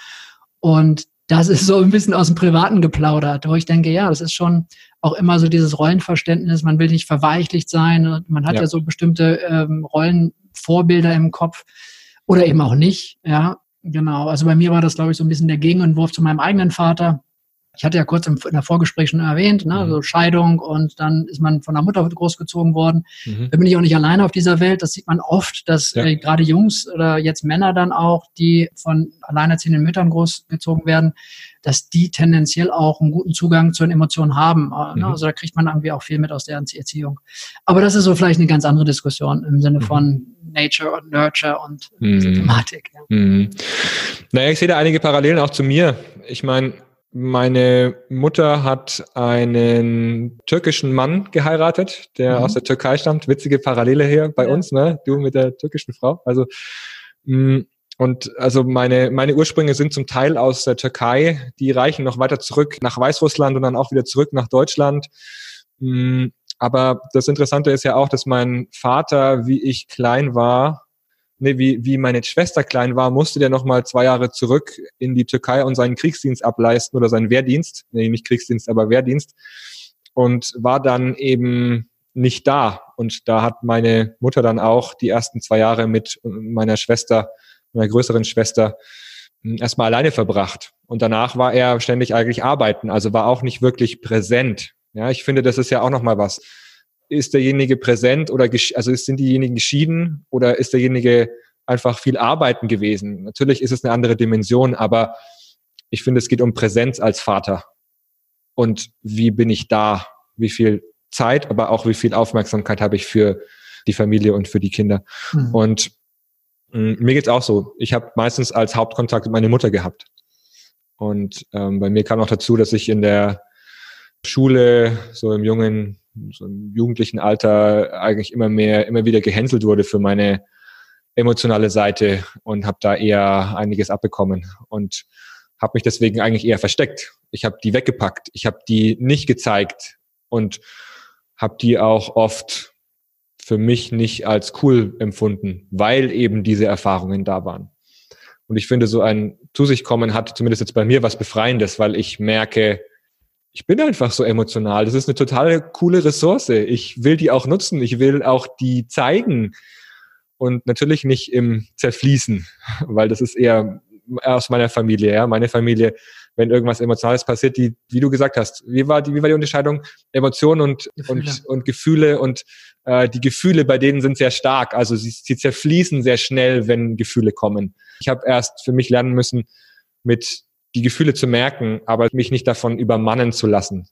Und das ist so ein bisschen aus dem Privaten geplaudert, wo ich denke, ja, das ist schon auch immer so dieses Rollenverständnis, man will nicht verweichlicht sein, man hat ja, ja so bestimmte ähm, Rollenvorbilder im Kopf. Oder eben auch nicht, ja, genau. Also bei mir war das, glaube ich, so ein bisschen der Gegenentwurf zu meinem eigenen Vater, ich hatte ja kurz im, in der Vorgespräch schon erwähnt, ne, mhm. so Scheidung und dann ist man von der Mutter großgezogen worden. Mhm. Da bin ich auch nicht alleine auf dieser Welt. Das sieht man oft, dass ja. äh, gerade Jungs oder jetzt Männer dann auch, die von alleinerziehenden Müttern großgezogen werden, dass die tendenziell auch einen guten Zugang zu den Emotionen haben. Äh, ne? Mhm. Also da kriegt man irgendwie auch viel mit aus der Erziehung. Aber das ist so vielleicht eine ganz andere Diskussion im Sinne mhm. von Nature und Nurture und mhm. Thematik. Ja. Mhm. Naja, ich sehe da einige Parallelen auch zu mir. Ich meine, meine Mutter hat einen türkischen Mann geheiratet, der mhm. aus der Türkei stammt. Witzige Parallele hier bei ja. uns, ne? Du mit der türkischen Frau. Also mh, mm, und also meine meine Ursprünge sind zum Teil aus der Türkei. Die reichen noch weiter zurück nach Weißrussland und dann auch wieder zurück nach Deutschland. Mm, aber das Interessante ist ja auch, dass mein Vater, wie ich klein war, nee, wie, wie meine Schwester klein war, musste der nochmal zwei Jahre zurück in die Türkei und seinen Kriegsdienst ableisten oder seinen Wehrdienst, nee, nicht Kriegsdienst, aber Wehrdienst und war dann eben nicht da. Und da hat meine Mutter dann auch die ersten zwei Jahre mit meiner Schwester, meiner größeren Schwester, hm, erstmal alleine verbracht. Und danach war er ständig eigentlich arbeiten, also war auch nicht wirklich präsent. Ja, ich finde, das ist ja auch nochmal was. Ist derjenige präsent oder, also sind diejenigen geschieden oder ist derjenige einfach viel arbeiten gewesen? Natürlich ist es eine andere Dimension, aber ich finde, es geht um Präsenz als Vater. Und wie bin ich da? Wie viel Zeit, aber auch wie viel Aufmerksamkeit habe ich für die Familie und für die Kinder? Mhm. Und mh, hm, mir geht's auch so. Ich habe meistens als Hauptkontakt meine Mutter gehabt. Und ähm, bei mir kam auch dazu, dass ich in der Schule, so im jungen, so im jugendlichen Alter eigentlich immer mehr, immer wieder gehänselt wurde für meine emotionale Seite und habe da eher einiges abbekommen und habe mich deswegen eigentlich eher versteckt. Ich habe die weggepackt, ich habe die nicht gezeigt und habe die auch oft für mich nicht als cool empfunden, weil eben diese Erfahrungen da waren. Und ich finde, so ein zu sich kommen hat zumindest jetzt bei mir was Befreiendes, weil ich merke, ich bin einfach so emotional. Das ist eine total coole Ressource. Ich will die auch nutzen. Ich will auch die zeigen. Und natürlich nicht im Zerfließen, weil das ist eher aus meiner Familie. Ja, meine Familie wenn irgendwas Emotionales passiert, die, wie du gesagt hast, wie war die, wie war die Unterscheidung? Emotionen und, Gefühle. und, und Gefühle und äh, die Gefühle bei denen sind sehr stark. Also sie, sie zerfließen sehr schnell, wenn Gefühle kommen. Ich habe erst für mich lernen müssen, mit die Gefühle zu merken, aber mich nicht davon übermannen zu lassen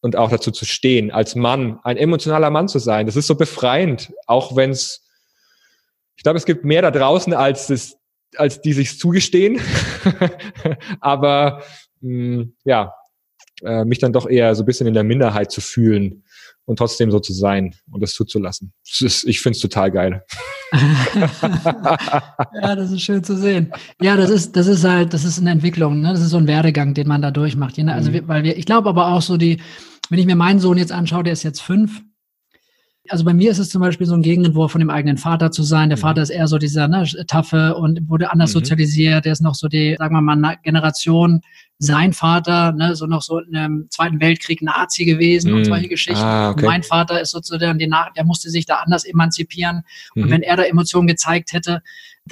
und auch dazu zu stehen, als Mann, ein emotionaler Mann zu sein. Das ist so befreiend, auch wenn es, ich glaube, es gibt mehr da draußen, als es, als die sich zugestehen. (laughs) aber mh, ja, äh, mich dann doch eher so ein bisschen in der Minderheit zu fühlen und trotzdem so zu sein und das zuzulassen. Das ist, ich finde es total geil. (laughs) ja, das ist schön zu sehen. Ja, das ist, das ist halt, das ist eine Entwicklung, ne? Das ist so ein Werdegang, den man da durchmacht. Also, mhm. weil wir, ich glaube aber auch so die, wenn ich mir meinen Sohn jetzt anschaue, der ist jetzt fünf, also bei mir ist es zum Beispiel so ein Gegenentwurf von dem eigenen Vater zu sein. Der mhm. Vater ist eher so dieser ne, Taffe und wurde anders mhm. sozialisiert. Der ist noch so die, sagen wir mal, Generation. Sein Vater, ne, so noch so im Zweiten Weltkrieg Nazi gewesen mhm. und solche Geschichten. Ah, okay. Mein Vater ist sozusagen, die der musste sich da anders emanzipieren. Und mhm. wenn er da Emotionen gezeigt hätte,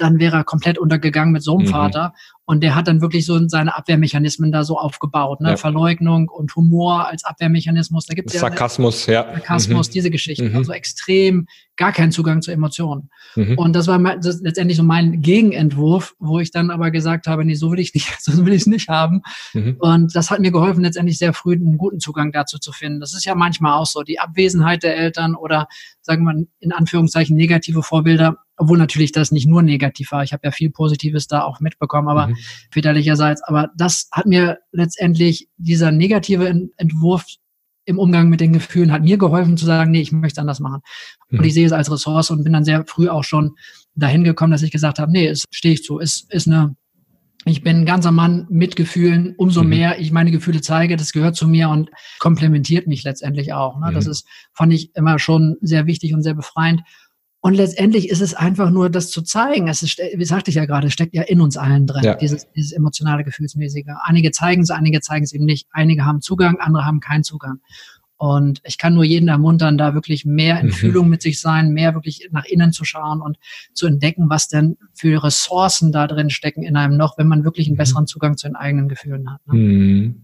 dann wäre er komplett untergegangen mit so einem mhm. Vater. Und der hat dann wirklich so seine Abwehrmechanismen da so aufgebaut, ne? Ja. Verleugnung und Humor als Abwehrmechanismus. Da gibt es ja Sarkasmus, ja. Sarkasmus, mhm. diese Geschichten. Mhm. Also extrem gar keinen Zugang zu Emotionen. Mhm. Und das war mein, das letztendlich so mein Gegenentwurf, wo ich dann aber gesagt habe, nee, so will ich nicht, (laughs) so will ich es nicht haben. Mhm. Und das hat mir geholfen, letztendlich sehr früh einen guten Zugang dazu zu finden. Das ist ja manchmal auch so, die Abwesenheit der Eltern oder sagen wir in Anführungszeichen negative Vorbilder obwohl natürlich das nicht nur negativ war. Ich habe ja viel Positives da auch mitbekommen, aber mhm. väterlicherseits. Aber das hat mir letztendlich dieser negative Entwurf im Umgang mit den Gefühlen hat mir geholfen zu sagen, nee, ich möchte anders machen. Mhm. Und ich sehe es als Ressource und bin dann sehr früh auch schon dahin gekommen, dass ich gesagt habe, nee, es stehe ich zu. Es ist eine ich bin ein ganzer Mann mit Gefühlen. Umso mhm. mehr ich meine Gefühle zeige, das gehört zu mir und komplementiert mich letztendlich auch. Ne? Mhm. Das ist, fand ich immer schon sehr wichtig und sehr befreiend. Und letztendlich ist es einfach nur, das zu zeigen. Es ist, wie sagte ich ja gerade, steckt ja in uns allen drin, ja. dieses, dieses emotionale, gefühlsmäßige. Einige zeigen es, einige zeigen es eben nicht. Einige haben Zugang, andere haben keinen Zugang. Und ich kann nur jeden ermuntern, da wirklich mehr in mhm. Fühlung mit sich sein, mehr wirklich nach innen zu schauen und zu entdecken, was denn für Ressourcen da drin stecken in einem noch, wenn man wirklich einen mhm. besseren Zugang zu den eigenen Gefühlen hat. Ne? Mhm.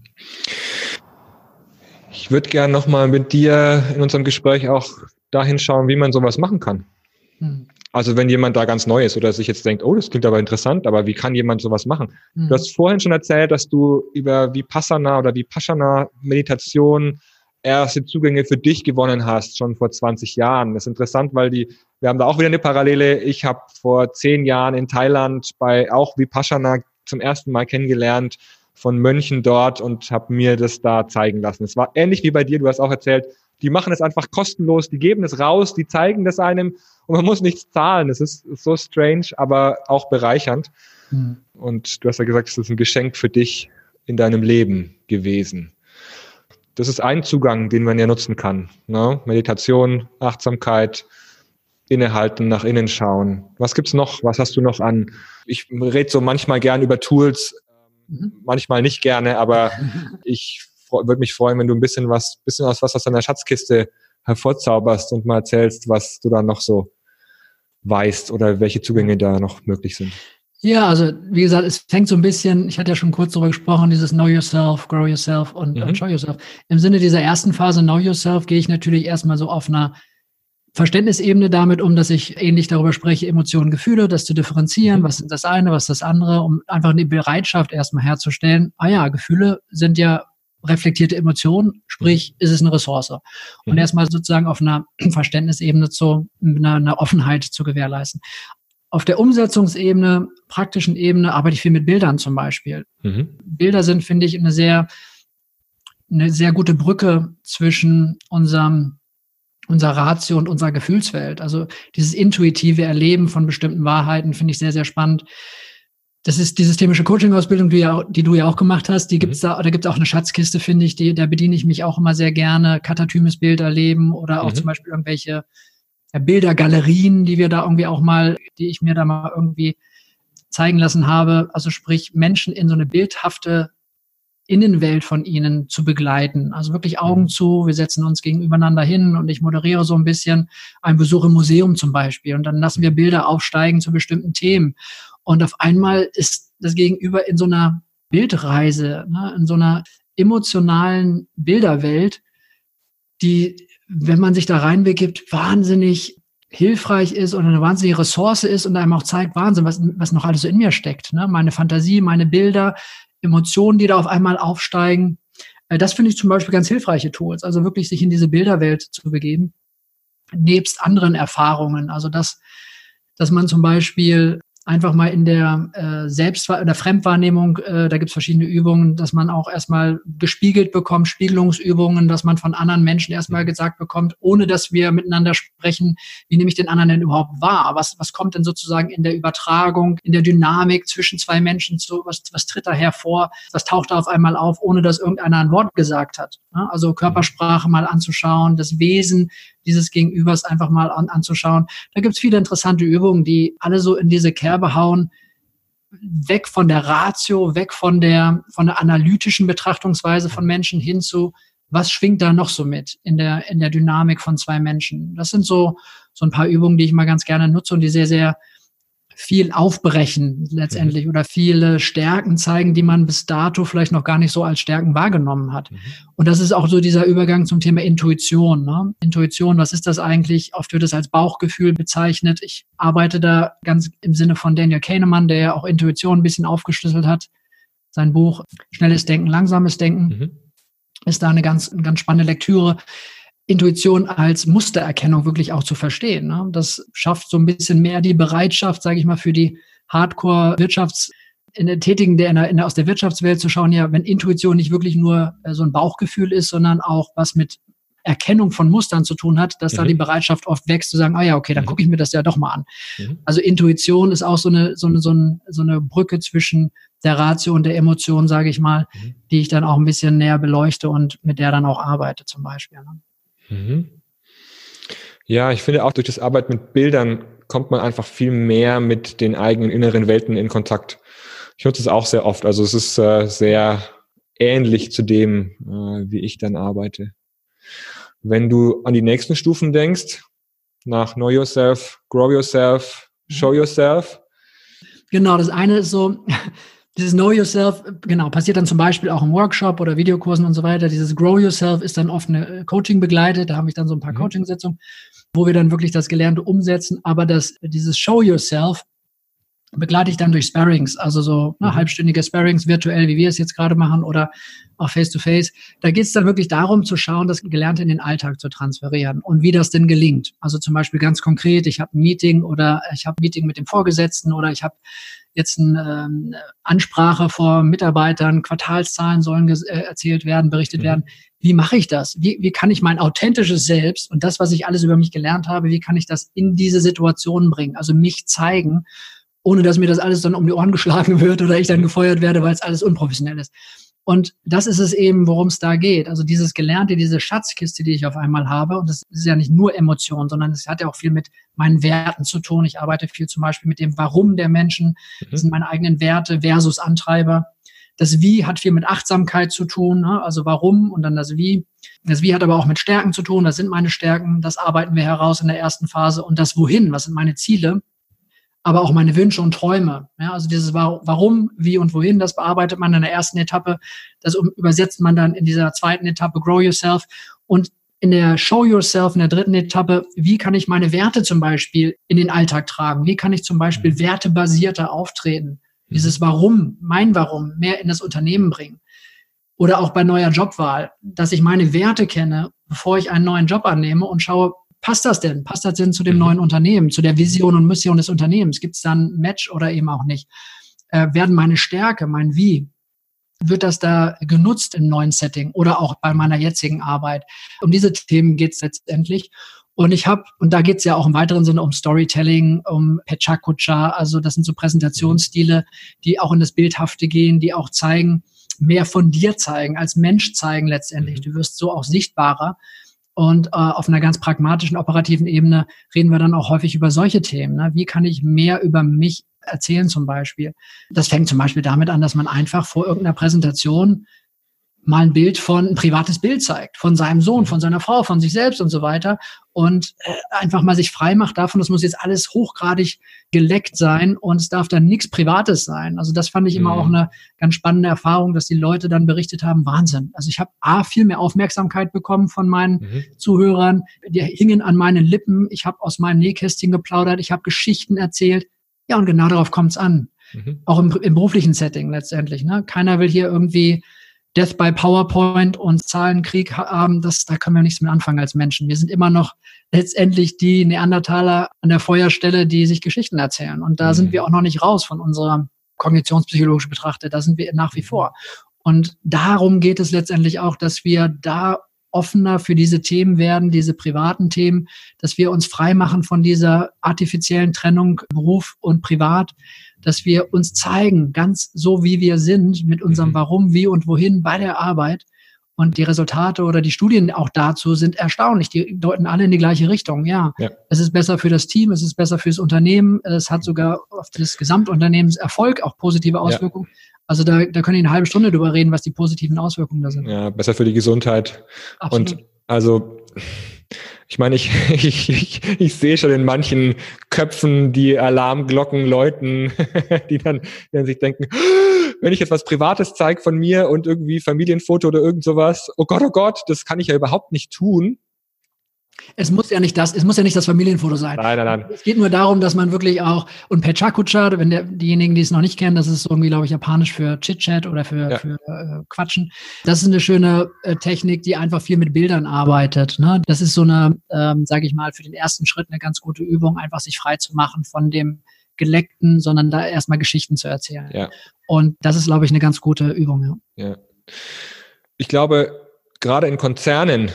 Ich würde gerne nochmal mit dir in unserem Gespräch auch dahin schauen, wie man sowas machen kann. Hm. Also wenn jemand da ganz neu ist oder sich jetzt denkt, oh, das klingt aber interessant, aber wie kann jemand sowas machen? Mhm. Du hast vorhin schon erzählt, dass du über Vipassana oder Vipassana Meditation erste Zugänge für dich gewonnen hast, schon vor 20 Jahren. Das ist interessant, weil die, wir haben da auch wieder eine Parallele. Ich habe vor zehn Jahren in Thailand bei auch Vipassana zum ersten Mal kennengelernt von Mönchen dort und habe mir das da zeigen lassen. Es war ähnlich wie bei dir, du hast auch erzählt, die machen es einfach kostenlos, die geben es raus, die zeigen das einem und man muss nichts zahlen. Es ist so strange, aber auch bereichernd. Mhm. Und du hast ja gesagt, es ist ein Geschenk für dich in deinem Leben gewesen. Das ist ein Zugang, den man ja nutzen kann. Ne? Meditation, Achtsamkeit, innehalten, nach innen schauen. Was gibt's noch? Was hast du noch an? Ich rede so manchmal gern über Tools, mhm. manchmal nicht gerne, aber (laughs) ich würde mich freuen, wenn du ein bisschen was, bisschen aus was aus deiner Schatzkiste hervorzauberst und mal erzählst, was du da noch so weißt oder welche Zugänge da noch möglich sind. Ja, also wie gesagt, es fängt so ein bisschen, ich hatte ja schon kurz darüber gesprochen, dieses Know Yourself, Grow Yourself und, mhm. und Show Yourself. Im Sinne dieser ersten Phase Know Yourself gehe ich natürlich erstmal so auf einer Verständnisebene damit um, dass ich ähnlich darüber spreche, Emotionen, Gefühle, das zu differenzieren, mhm. was ist das eine, was ist das andere, um einfach eine Bereitschaft erstmal herzustellen, ah ja, Gefühle sind ja reflektierte Emotionen, sprich, mhm. ist es eine Ressource. Und mhm. erstmal sozusagen auf einer (clears throat) Verständnisebene zu, einer, einer Offenheit zu gewährleisten. Auf der Umsetzungsebene, praktischen Ebene arbeite ich viel mit Bildern zum Beispiel. Mhm. Bilder sind, finde ich, eine sehr, eine sehr gute Brücke zwischen unserem, unserer Ratio und unserer Gefühlswelt. Also dieses intuitive Erleben von bestimmten Wahrheiten finde ich sehr, sehr spannend. Das ist die systemische Coaching-Ausbildung, die, ja, die du ja auch gemacht hast. Die gibt's mhm. da, da gibt's auch eine Schatzkiste, finde ich. Die, da bediene ich mich auch immer sehr gerne. Katatymes Bild erleben oder auch mhm. zum Beispiel irgendwelche Bildergalerien, die wir da irgendwie auch mal, die ich mir da mal irgendwie zeigen lassen habe. Also sprich, Menschen in so eine bildhafte Innenwelt von ihnen zu begleiten. Also wirklich Augen mhm. zu, wir setzen uns gegenübereinander hin und ich moderiere so ein bisschen einen Besuch im Museum zum Beispiel und dann lassen wir Bilder aufsteigen zu bestimmten Themen. Und auf einmal ist das Gegenüber in so einer Bildreise, ne, in so einer emotionalen Bilderwelt, die wenn man sich da reinbegibt, wahnsinnig hilfreich ist oder eine wahnsinnige Ressource ist und einem auch zeigt, Wahnsinn, was, was noch alles so in mir steckt. Ne? Meine Fantasie, meine Bilder, Emotionen, die da auf einmal aufsteigen. Äh, das finde ich zum Beispiel ganz hilfreiche Tools. Also wirklich sich in diese Bilderwelt zu begeben, nebst anderen Erfahrungen. Also dass, dass man zum Beispiel einfach mal in der äh, Selbst- oder Fremdwahrnehmung, äh, da gibt es verschiedene Übungen, dass man auch erstmal gespiegelt bekommt, Spiegelungsübungen, dass man von anderen Menschen erstmal gesagt bekommt, ohne dass wir miteinander sprechen, wie nehme ich den anderen denn überhaupt wahr? Was, was kommt denn sozusagen in der Übertragung, in der Dynamik zwischen zwei Menschen zu, was, was tritt da hervor, was taucht da auf einmal auf, ohne dass irgendeiner ein Wort gesagt hat? Ja? Also Körpersprache mal anzuschauen, das Wesen dieses Gegenübers einfach mal an, anzuschauen. Da gibt's viele interessante Übungen, die alle so in diese Kerbe hauen, weg von der Ratio, weg von der, von der analytischen Betrachtungsweise von Menschen hin zu, was schwingt da noch so mit in der, in der Dynamik von zwei Menschen. Das sind so, so ein paar Übungen, die ich mal ganz gerne nutze und die sehr, sehr viel aufbrechen letztendlich mhm. oder viele Stärken zeigen, die man bis dato vielleicht noch gar nicht so als Stärken wahrgenommen hat. Mhm. Und das ist auch so dieser Übergang zum Thema Intuition. Ne? Intuition, was ist das eigentlich? Oft wird es als Bauchgefühl bezeichnet. Ich arbeite da ganz im Sinne von Daniel Kahnemann, der ja auch Intuition ein bisschen aufgeschlüsselt hat. Sein Buch Schnelles Denken, Langsames Denken mhm. ist da eine ganz, eine ganz spannende Lektüre. Intuition als Mustererkennung wirklich auch zu verstehen. Ne? Das schafft so ein bisschen mehr die Bereitschaft, sage ich mal, für die Hardcore-Wirtschafts- in der Tätigen, der, in der, in der aus der Wirtschaftswelt zu schauen, ja, wenn Intuition nicht wirklich nur äh, so ein Bauchgefühl ist, sondern auch was mit Erkennung von Mustern zu tun hat, dass mhm. da die Bereitschaft oft wächst zu sagen, ah ja, okay, dann mhm. gucke ich mir das ja doch mal an. Mhm. Also Intuition ist auch so eine, so eine, so eine, so eine Brücke zwischen der Ratio und der Emotion, sage ich mal, mhm. die ich dann auch ein bisschen näher beleuchte und mit der dann auch arbeite zum Beispiel. Ne? Mhm. Ja, ich finde auch durch das Arbeit mit Bildern kommt man einfach viel mehr mit den eigenen inneren Welten in Kontakt. Ich nutze es auch sehr oft. Also es ist äh, sehr ähnlich zu dem, äh, wie ich dann arbeite. Wenn du an die nächsten Stufen denkst, nach Know Yourself, Grow Yourself, Show Yourself. Genau, das eine ist so, dieses Know Yourself, genau, passiert dann zum Beispiel auch im Workshop oder Videokursen und so weiter. Dieses Grow Yourself ist dann oft eine äh, Coaching begleitet. Da habe ich dann so ein paar mhm. Coaching-Sitzungen, wo wir dann wirklich das Gelernte umsetzen. Aber das, dieses Show Yourself begleite ich dann durch Sparrings, also so ne, mhm. halbstündige Sparrings virtuell, wie wir es jetzt gerade machen, oder auch face-to-face. -face. Da geht es dann wirklich darum zu schauen, das Gelernte in den Alltag zu transferieren und wie das denn gelingt. Also zum Beispiel ganz konkret, ich habe ein Meeting oder ich habe ein Meeting mit dem Vorgesetzten oder ich habe jetzt eine ähm, Ansprache vor Mitarbeitern, Quartalszahlen sollen äh, erzählt werden, berichtet mhm. werden. Wie mache ich das? Wie, wie kann ich mein authentisches Selbst und das, was ich alles über mich gelernt habe, wie kann ich das in diese Situation bringen? Also mich zeigen, ohne dass mir das alles dann um die Ohren geschlagen wird oder ich dann gefeuert werde, weil es alles unprofessionell ist. Und das ist es eben, worum es da geht. Also dieses Gelernte, diese Schatzkiste, die ich auf einmal habe. Und das ist ja nicht nur Emotion, sondern es hat ja auch viel mit meinen Werten zu tun. Ich arbeite viel zum Beispiel mit dem Warum der Menschen. Das mhm. sind meine eigenen Werte versus Antreiber. Das Wie hat viel mit Achtsamkeit zu tun, ne? also warum und dann das Wie. Das Wie hat aber auch mit Stärken zu tun, das sind meine Stärken, das arbeiten wir heraus in der ersten Phase. Und das Wohin, was sind meine Ziele, aber auch meine Wünsche und Träume. Ja, also dieses Warum, Wie und Wohin, das bearbeitet man in der ersten Etappe, das übersetzt man dann in dieser zweiten Etappe Grow Yourself und in der Show Yourself, in der dritten Etappe, wie kann ich meine Werte zum Beispiel in den Alltag tragen? Wie kann ich zum Beispiel mhm. wertebasierter auftreten? Dieses Warum, mein Warum, mehr in das Unternehmen bringen. Oder auch bei neuer Jobwahl, dass ich meine Werte kenne, bevor ich einen neuen Job annehme und schaue, passt das denn? Passt das denn zu dem mhm. neuen Unternehmen, zu der Vision und Mission des Unternehmens? Gibt es dann ein Match oder eben auch nicht? Äh, werden meine Stärke, mein Wie, wird das da genutzt im neuen Setting oder auch bei meiner jetzigen Arbeit? Um diese Themen geht es letztendlich. Und ich habe, und da geht es ja auch im weiteren Sinne um Storytelling, um Pechakucha, also das sind so Präsentationsstile, die auch in das Bildhafte gehen, die auch zeigen, mehr von dir zeigen, als Mensch zeigen letztendlich. Mhm. Du wirst so auch sichtbarer. Und äh, auf einer ganz pragmatischen, operativen Ebene reden wir dann auch häufig über solche Themen. Ne? Wie kann ich mehr über mich erzählen zum Beispiel? Das fängt zum Beispiel damit an, dass man einfach vor irgendeiner Präsentation mal ein Bild von, ein privates Bild zeigt, von seinem Sohn, von seiner Frau, von sich selbst und so weiter und äh, einfach mal sich frei macht davon, das muss jetzt alles hochgradig geleckt sein und es darf dann nichts Privates sein. Also das fand ich immer mhm. auch eine ganz spannende Erfahrung, dass die Leute dann berichtet haben, Wahnsinn. Also ich habe A, viel mehr Aufmerksamkeit bekommen von meinen mhm. Zuhörern, die hingen an meinen Lippen, ich habe aus meinem Nähkästchen geplaudert, ich habe Geschichten erzählt. Ja, und genau darauf kommt es an. Mhm. Auch im, im beruflichen Setting letztendlich. Ne? Keiner will hier irgendwie Death by PowerPoint und Zahlenkrieg haben, das, da können wir nichts mehr anfangen als Menschen. Wir sind immer noch letztendlich die Neandertaler an der Feuerstelle, die sich Geschichten erzählen. Und da mhm. sind wir auch noch nicht raus von unserer kognitionspsychologisch betrachtet. Da sind wir nach wie vor. Und darum geht es letztendlich auch, dass wir da offener für diese Themen werden, diese privaten Themen, dass wir uns frei machen von dieser artifiziellen Trennung Beruf und Privat, dass wir uns zeigen, ganz so wie wir sind, mit unserem mhm. Warum, wie und wohin bei der Arbeit. Und die Resultate oder die Studien auch dazu sind erstaunlich. Die deuten alle in die gleiche Richtung. Ja, ja. es ist besser für das Team, es ist besser fürs Unternehmen, es hat sogar auf das Gesamtunternehmenserfolg auch positive Auswirkungen. Ja. Also da, da können wir eine halbe Stunde drüber reden, was die positiven Auswirkungen da sind. Ja, besser für die Gesundheit. Absolut. Und also ich meine, ich, (laughs) ich, ich, ich sehe schon in manchen Köpfen die Alarmglocken läuten, (laughs) die dann, die dann sich denken, (gasps) wenn ich jetzt was Privates zeige von mir und irgendwie Familienfoto oder irgend sowas, oh Gott, oh Gott, das kann ich ja überhaupt nicht tun. Es muss ja nicht das, es muss ja nicht das Familienfoto sein. Nein, nein, nein. Es geht nur darum, dass man wirklich auch, und Pechakucha, wenn der, diejenigen, die es noch nicht kennen, das ist irgendwie, glaube ich, japanisch für Chit-Chat oder für, ja. für äh, Quatschen. Das ist eine schöne äh, Technik, die einfach viel mit Bildern arbeitet. Ne? Das ist so eine, ähm, sage ich mal, für den ersten Schritt eine ganz gute Übung, einfach sich frei zu machen von dem Geleckten, sondern da erstmal Geschichten zu erzählen. Ja. Und das ist, glaube ich, eine ganz gute Übung. Ja. ja. Ich glaube, gerade in Konzernen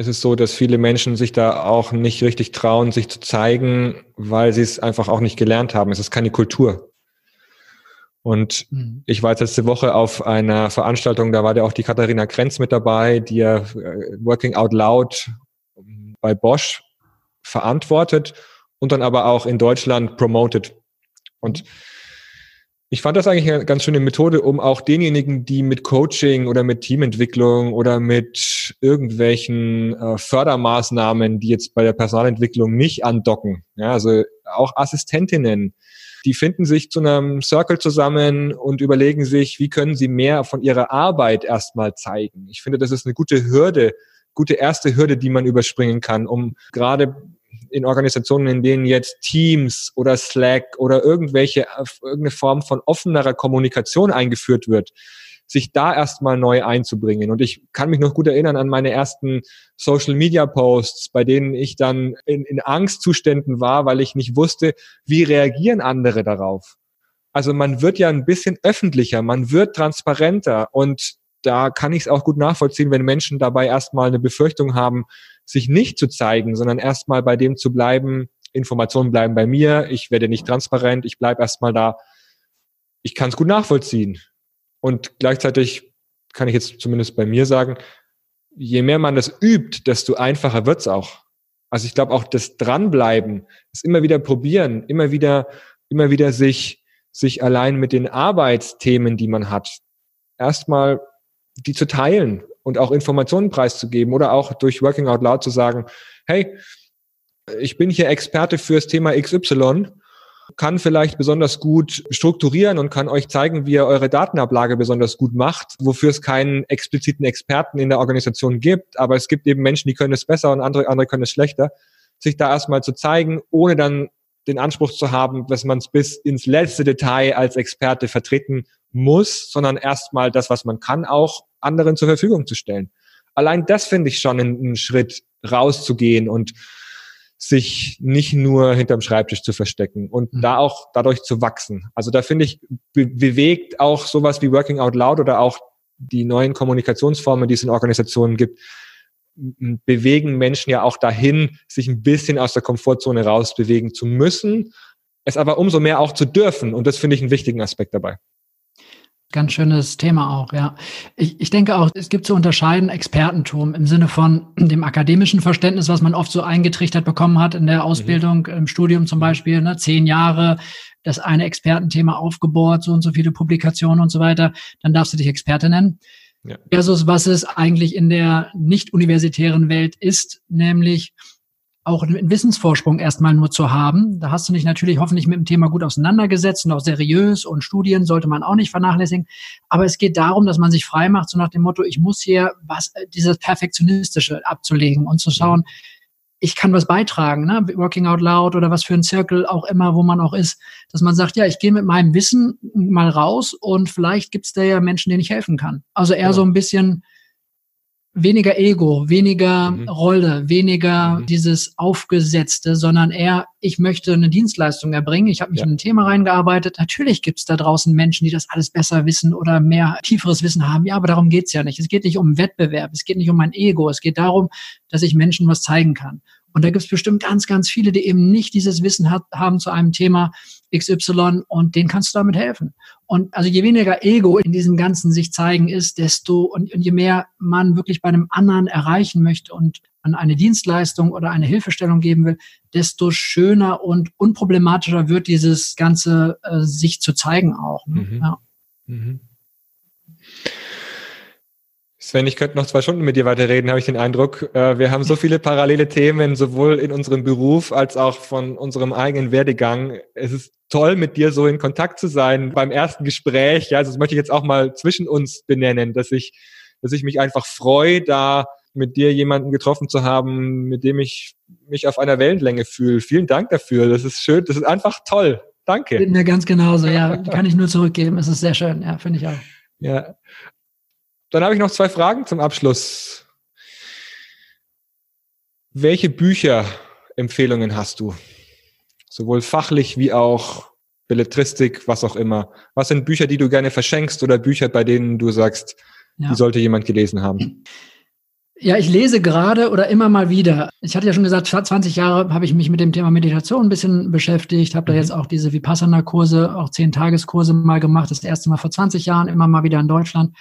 ist es so, dass viele Menschen sich da auch nicht richtig trauen, sich zu zeigen, weil sie es einfach auch nicht gelernt haben. Es ist keine Kultur. Und mhm. ich war jetzt letzte Woche auf einer Veranstaltung, da war ja auch die Katharina Krenz mit dabei, die ja äh, Working Out Loud bei Bosch verantwortet und dann aber auch in Deutschland promotet. Und ich fand das eigentlich eine ganz schöne Methode, um auch denjenigen, die mit Coaching oder mit Teamentwicklung oder mit irgendwelchen äh, Fördermaßnahmen, die jetzt bei der Personalentwicklung nicht andocken, ja, also auch Assistentinnen, die finden sich zu einem Circle zusammen und überlegen sich, wie können sie mehr von ihrer Arbeit erstmal zeigen. Ich finde, das ist eine gute Hürde, gute erste Hürde, die man überspringen kann, um gerade in Organisationen, in denen jetzt Teams oder Slack oder irgendwelche, irgendeine Form von offenerer Kommunikation eingeführt wird, sich da erstmal neu einzubringen. Und ich kann mich noch gut erinnern an meine ersten Social Media Posts, bei denen ich dann in, in Angstzuständen war, weil ich nicht wusste, wie reagieren andere darauf. Also man wird ja ein bisschen öffentlicher, man wird transparenter und da kann ich es auch gut nachvollziehen, wenn Menschen dabei erstmal eine Befürchtung haben, sich nicht zu zeigen, sondern erstmal bei dem zu bleiben, Informationen bleiben bei mir, ich werde nicht transparent, ich bleibe erstmal da. Ich kann es gut nachvollziehen. Und gleichzeitig kann ich jetzt zumindest bei mir sagen, je mehr man das übt, desto einfacher wird's auch. Also ich glaube auch das Dranbleiben, das immer wieder probieren, immer wieder, immer wieder sich, sich allein mit den Arbeitsthemen, die man hat, erstmal die zu teilen und auch Informationen preiszugeben oder auch durch Working Out Loud zu sagen, hey, ich bin hier Experte fürs Thema XY, kann vielleicht besonders gut strukturieren und kann euch zeigen, wie ihr eure Datenablage besonders gut macht, wofür es keinen expliziten Experten in der Organisation gibt, aber es gibt eben Menschen, die können es besser und andere, andere können es schlechter, sich da erstmal zu zeigen, ohne dann den Anspruch zu haben, dass man es bis ins letzte Detail als Experte vertreten muss, sondern erstmal das, was man kann, auch anderen zur Verfügung zu stellen. Allein das finde ich schon einen Schritt rauszugehen und sich nicht nur hinterm Schreibtisch zu verstecken und mhm. da auch dadurch zu wachsen. Also da finde ich, be bewegt auch sowas wie Working Out Loud oder auch die neuen Kommunikationsformen, die es in Organisationen gibt, bewegen Menschen ja auch dahin, sich ein bisschen aus der Komfortzone rausbewegen zu müssen, es aber umso mehr auch zu dürfen. Und das finde ich einen wichtigen Aspekt dabei. Ganz schönes Thema auch, ja. Ich, ich denke auch, es gibt zu unterscheiden Expertentum im Sinne von dem akademischen Verständnis, was man oft so eingetrichtert bekommen hat in der Ausbildung, mhm. im Studium zum Beispiel, ne, zehn Jahre, das eine Expertenthema aufgebohrt, so und so viele Publikationen und so weiter, dann darfst du dich Experte nennen. Ja. Versus was es eigentlich in der nicht universitären Welt ist, nämlich auch einen Wissensvorsprung erstmal nur zu haben. Da hast du dich natürlich hoffentlich mit dem Thema gut auseinandergesetzt und auch seriös und Studien sollte man auch nicht vernachlässigen. Aber es geht darum, dass man sich frei macht, so nach dem Motto, ich muss hier was, äh, dieses Perfektionistische abzulegen und zu schauen, ich kann was beitragen, ne? Working Out Loud oder was für ein Circle auch immer, wo man auch ist, dass man sagt, ja, ich gehe mit meinem Wissen mal raus und vielleicht gibt es da ja Menschen, denen ich helfen kann. Also eher ja. so ein bisschen weniger Ego, weniger mhm. Rolle, weniger mhm. dieses Aufgesetzte, sondern eher, ich möchte eine Dienstleistung erbringen. Ich habe mich ja. in ein Thema reingearbeitet. Natürlich gibt es da draußen Menschen, die das alles besser wissen oder mehr tieferes Wissen haben. Ja, aber darum geht's ja nicht. Es geht nicht um Wettbewerb, es geht nicht um mein Ego. Es geht darum, dass ich Menschen was zeigen kann. Und da gibt es bestimmt ganz, ganz viele, die eben nicht dieses Wissen hat, haben zu einem Thema XY und denen kannst du damit helfen. Und also je weniger Ego in diesem Ganzen sich zeigen ist, desto und, und je mehr man wirklich bei einem anderen erreichen möchte und an eine Dienstleistung oder eine Hilfestellung geben will, desto schöner und unproblematischer wird dieses Ganze äh, sich zu zeigen auch. Ne? Mhm. Ja. Mhm. Sven, ich könnte noch zwei Stunden mit dir weiterreden, habe ich den Eindruck. Äh, wir haben so viele parallele Themen, sowohl in unserem Beruf als auch von unserem eigenen Werdegang. Es ist toll, mit dir so in Kontakt zu sein beim ersten Gespräch. Ja, also das möchte ich jetzt auch mal zwischen uns benennen, dass ich, dass ich mich einfach freue, da mit dir jemanden getroffen zu haben, mit dem ich mich auf einer Wellenlänge fühle. Vielen Dank dafür. Das ist schön. Das ist einfach toll. Danke. Geht mir ganz genauso. Ja, kann ich nur zurückgeben. Es ist sehr schön. Ja, finde ich auch. Ja. Dann habe ich noch zwei Fragen zum Abschluss. Welche Bücherempfehlungen hast du? Sowohl fachlich wie auch Belletristik, was auch immer. Was sind Bücher, die du gerne verschenkst oder Bücher, bei denen du sagst, ja. die sollte jemand gelesen haben? Ja, ich lese gerade oder immer mal wieder. Ich hatte ja schon gesagt, 20 Jahre habe ich mich mit dem Thema Meditation ein bisschen beschäftigt, habe da mhm. jetzt auch diese Vipassana-Kurse, auch 10-Tageskurse mal gemacht, das erste Mal vor 20 Jahren, immer mal wieder in Deutschland.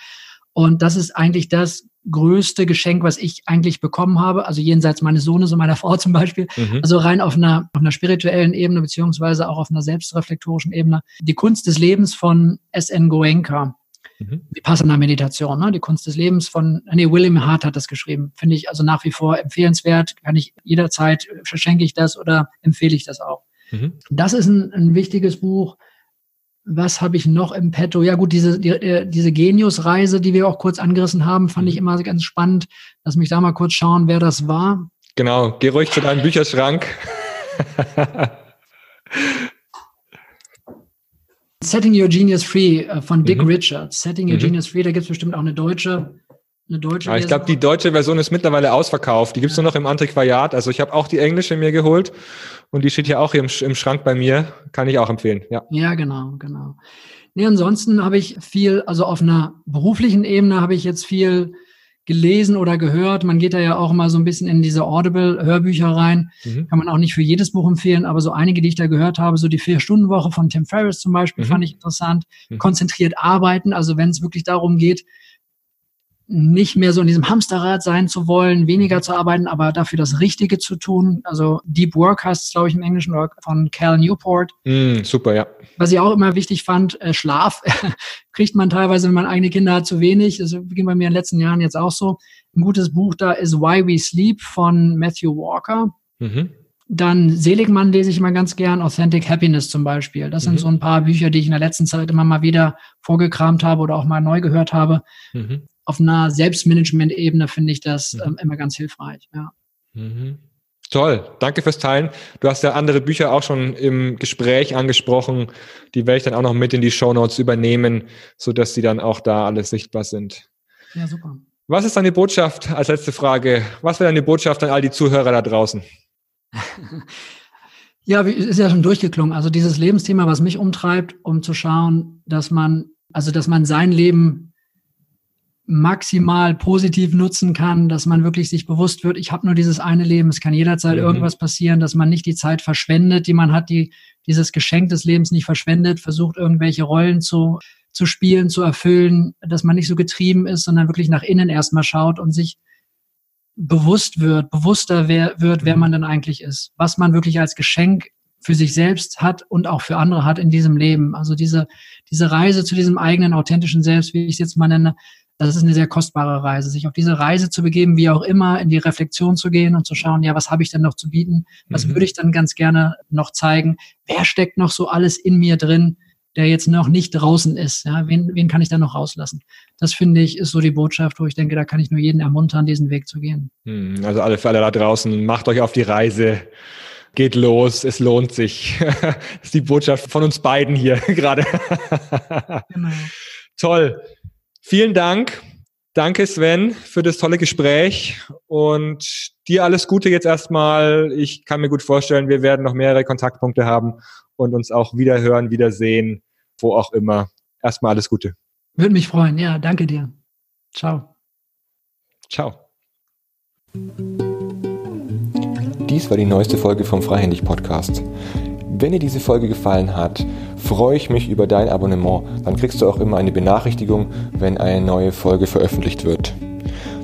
Und das ist eigentlich das größte Geschenk, was ich eigentlich bekommen habe, also jenseits meines Sohnes und meiner (laughs) Frau zum Beispiel, mhm. also rein auf einer, auf einer spirituellen Ebene, beziehungsweise auch auf einer selbstreflektorischen Ebene. Die Kunst des Lebens von S.N. Goenka. Mhm. Vipassana-Meditation, ne? die Kunst des Lebens von, nee, William Hart hat das geschrieben. Finde ich also nach wie vor empfehlenswert. Kann ich jederzeit, verschenke ich das oder empfehle ich das auch. Mhm. Das ist ein, ein wichtiges Buch was habe ich noch im Petto? Ja gut, diese, die, äh, diese Genius-Reise, die wir auch kurz angerissen haben, fand ich mhm. immer ganz spannend. Lass mich da mal kurz schauen, wer das war. Genau, geh ruhig zu deinem Bücherschrank. (laughs) Setting Your Genius Free äh, von Dick mhm. Richards. Setting Your mhm. Genius Free, da gibt es bestimmt auch eine deutsche eine deutsche ja, Ich glaube, die deutsche Version ist mittlerweile ausverkauft. Die gibt's ja. nur noch im Antiquariat. Also ich habe auch die englische mir geholt und die steht hier auch im, im Schrank bei mir. Kann ich auch empfehlen. Ja, ja genau, genau. Nee, ansonsten habe ich viel, also auf einer beruflichen Ebene habe ich jetzt viel gelesen oder gehört. Man geht da ja auch immer so ein bisschen in diese Audible-Hörbücher rein. Mhm. Kann man auch nicht für jedes Buch empfehlen, aber so einige, die ich da gehört habe, so die Vier-Stunden-Woche von Tim Ferriss zum Beispiel, mhm. fand ich interessant. Mhm. Konzentriert arbeiten, also wenn es wirklich darum geht, nicht mehr so in diesem Hamsterrad sein zu wollen, weniger zu arbeiten, aber dafür das Richtige zu tun. Also Deep Work heißt es, glaube ich, im Englischen von Cal Newport. Mm, super, ja. Was ich auch immer wichtig fand, äh, Schlaf (laughs) kriegt man teilweise, wenn man eigene Kinder hat, zu wenig. Das ging bei mir in den letzten Jahren jetzt auch so. Ein gutes Buch da ist Why We Sleep von Matthew Walker. Mhm. Dann Seligmann lese ich immer ganz gern, Authentic Happiness zum Beispiel. Das mhm. sind so ein paar Bücher, die ich in der letzten Zeit immer mal wieder vorgekramt habe oder auch mal neu gehört habe. Mhm. Auf einer Selbstmanagement-Ebene finde ich das mhm. ähm, immer ganz hilfreich. Ja. Mhm. Toll, danke fürs Teilen. Du hast ja andere Bücher auch schon im Gespräch angesprochen. Die werde ich dann auch noch mit in die Show Notes übernehmen, so dass sie dann auch da alles sichtbar sind. Ja, super. Was ist deine Botschaft als letzte Frage? Was wäre deine Botschaft an all die Zuhörer da draußen? (laughs) ja, ist ja schon durchgeklungen. Also dieses Lebensthema, was mich umtreibt, um zu schauen, dass man, also dass man sein Leben maximal positiv nutzen kann, dass man wirklich sich bewusst wird, ich habe nur dieses eine Leben, es kann jederzeit mhm. irgendwas passieren, dass man nicht die Zeit verschwendet, die man hat, die dieses Geschenk des Lebens nicht verschwendet, versucht irgendwelche Rollen zu, zu spielen, zu erfüllen, dass man nicht so getrieben ist, sondern wirklich nach innen erstmal schaut und sich bewusst wird, bewusster wer, wird, wer mhm. man denn eigentlich ist, was man wirklich als Geschenk für sich selbst hat und auch für andere hat in diesem Leben. Also diese, diese Reise zu diesem eigenen authentischen Selbst, wie ich es jetzt mal nenne, das ist eine sehr kostbare Reise, sich auf diese Reise zu begeben, wie auch immer, in die Reflexion zu gehen und zu schauen, ja, was habe ich denn noch zu bieten? Was mhm. würde ich dann ganz gerne noch zeigen? Wer steckt noch so alles in mir drin? der jetzt noch nicht draußen ist. Ja, wen, wen kann ich da noch rauslassen? Das finde ich ist so die Botschaft, wo ich denke, da kann ich nur jeden ermuntern, diesen Weg zu gehen. Hm, also alle für alle da draußen, macht euch auf die Reise. Geht los, es lohnt sich. (laughs) das ist die Botschaft von uns beiden hier (laughs) gerade. genau. Toll. Vielen Dank. Danke, Sven, für das tolle Gespräch und dir alles Gute jetzt erstmal. Ich kann mir gut vorstellen, wir werden noch mehrere Kontaktpunkte haben und uns auch wieder hören, wiedersehen, wo auch immer. Erstmal alles Gute. Würde mich freuen. Ja, danke dir. Ciao. Ciao. Dies war die neueste Folge vom Freihändig Podcast. Wenn dir diese Folge gefallen hat, freue ich mich über dein Abonnement. Dann kriegst du auch immer eine Benachrichtigung, wenn eine neue Folge veröffentlicht wird.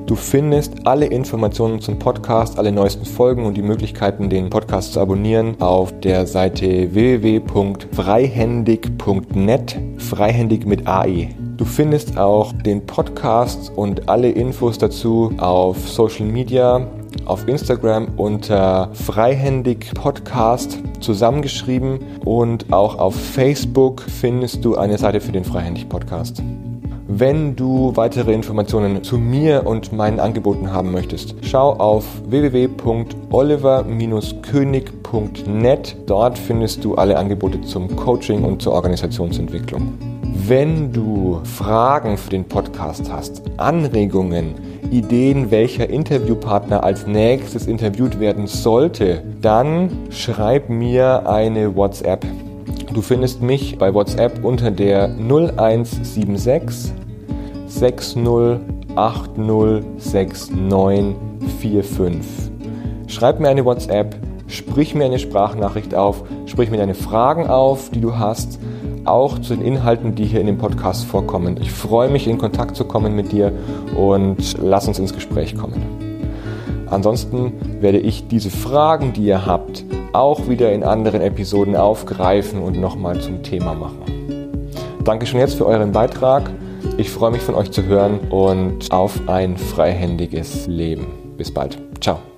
Du findest alle Informationen zum Podcast, alle neuesten Folgen und die Möglichkeiten, den Podcast zu abonnieren, auf der Seite www.freihändig.net, freihändig mit AI. Du findest auch den Podcast und alle Infos dazu auf Social Media, auf Instagram unter Freihändig Podcast zusammengeschrieben und auch auf Facebook findest du eine Seite für den Freihändig Podcast. Wenn du weitere Informationen zu mir und meinen Angeboten haben möchtest, schau auf www.oliver-könig.net. Dort findest du alle Angebote zum Coaching und zur Organisationsentwicklung. Wenn du Fragen für den Podcast hast, Anregungen, Ideen, welcher Interviewpartner als nächstes interviewt werden sollte, dann schreib mir eine WhatsApp. Du findest mich bei WhatsApp unter der 0176 60806945. Schreib mir eine WhatsApp, sprich mir eine Sprachnachricht auf, sprich mir deine Fragen auf, die du hast, auch zu den Inhalten, die hier in dem Podcast vorkommen. Ich freue mich, in Kontakt zu kommen mit dir und lass uns ins Gespräch kommen. Ansonsten werde ich diese Fragen, die ihr habt, auch wieder in anderen Episoden aufgreifen und nochmal zum Thema machen. Danke schon jetzt für euren Beitrag. Ich freue mich von euch zu hören und auf ein freihändiges Leben. Bis bald. Ciao.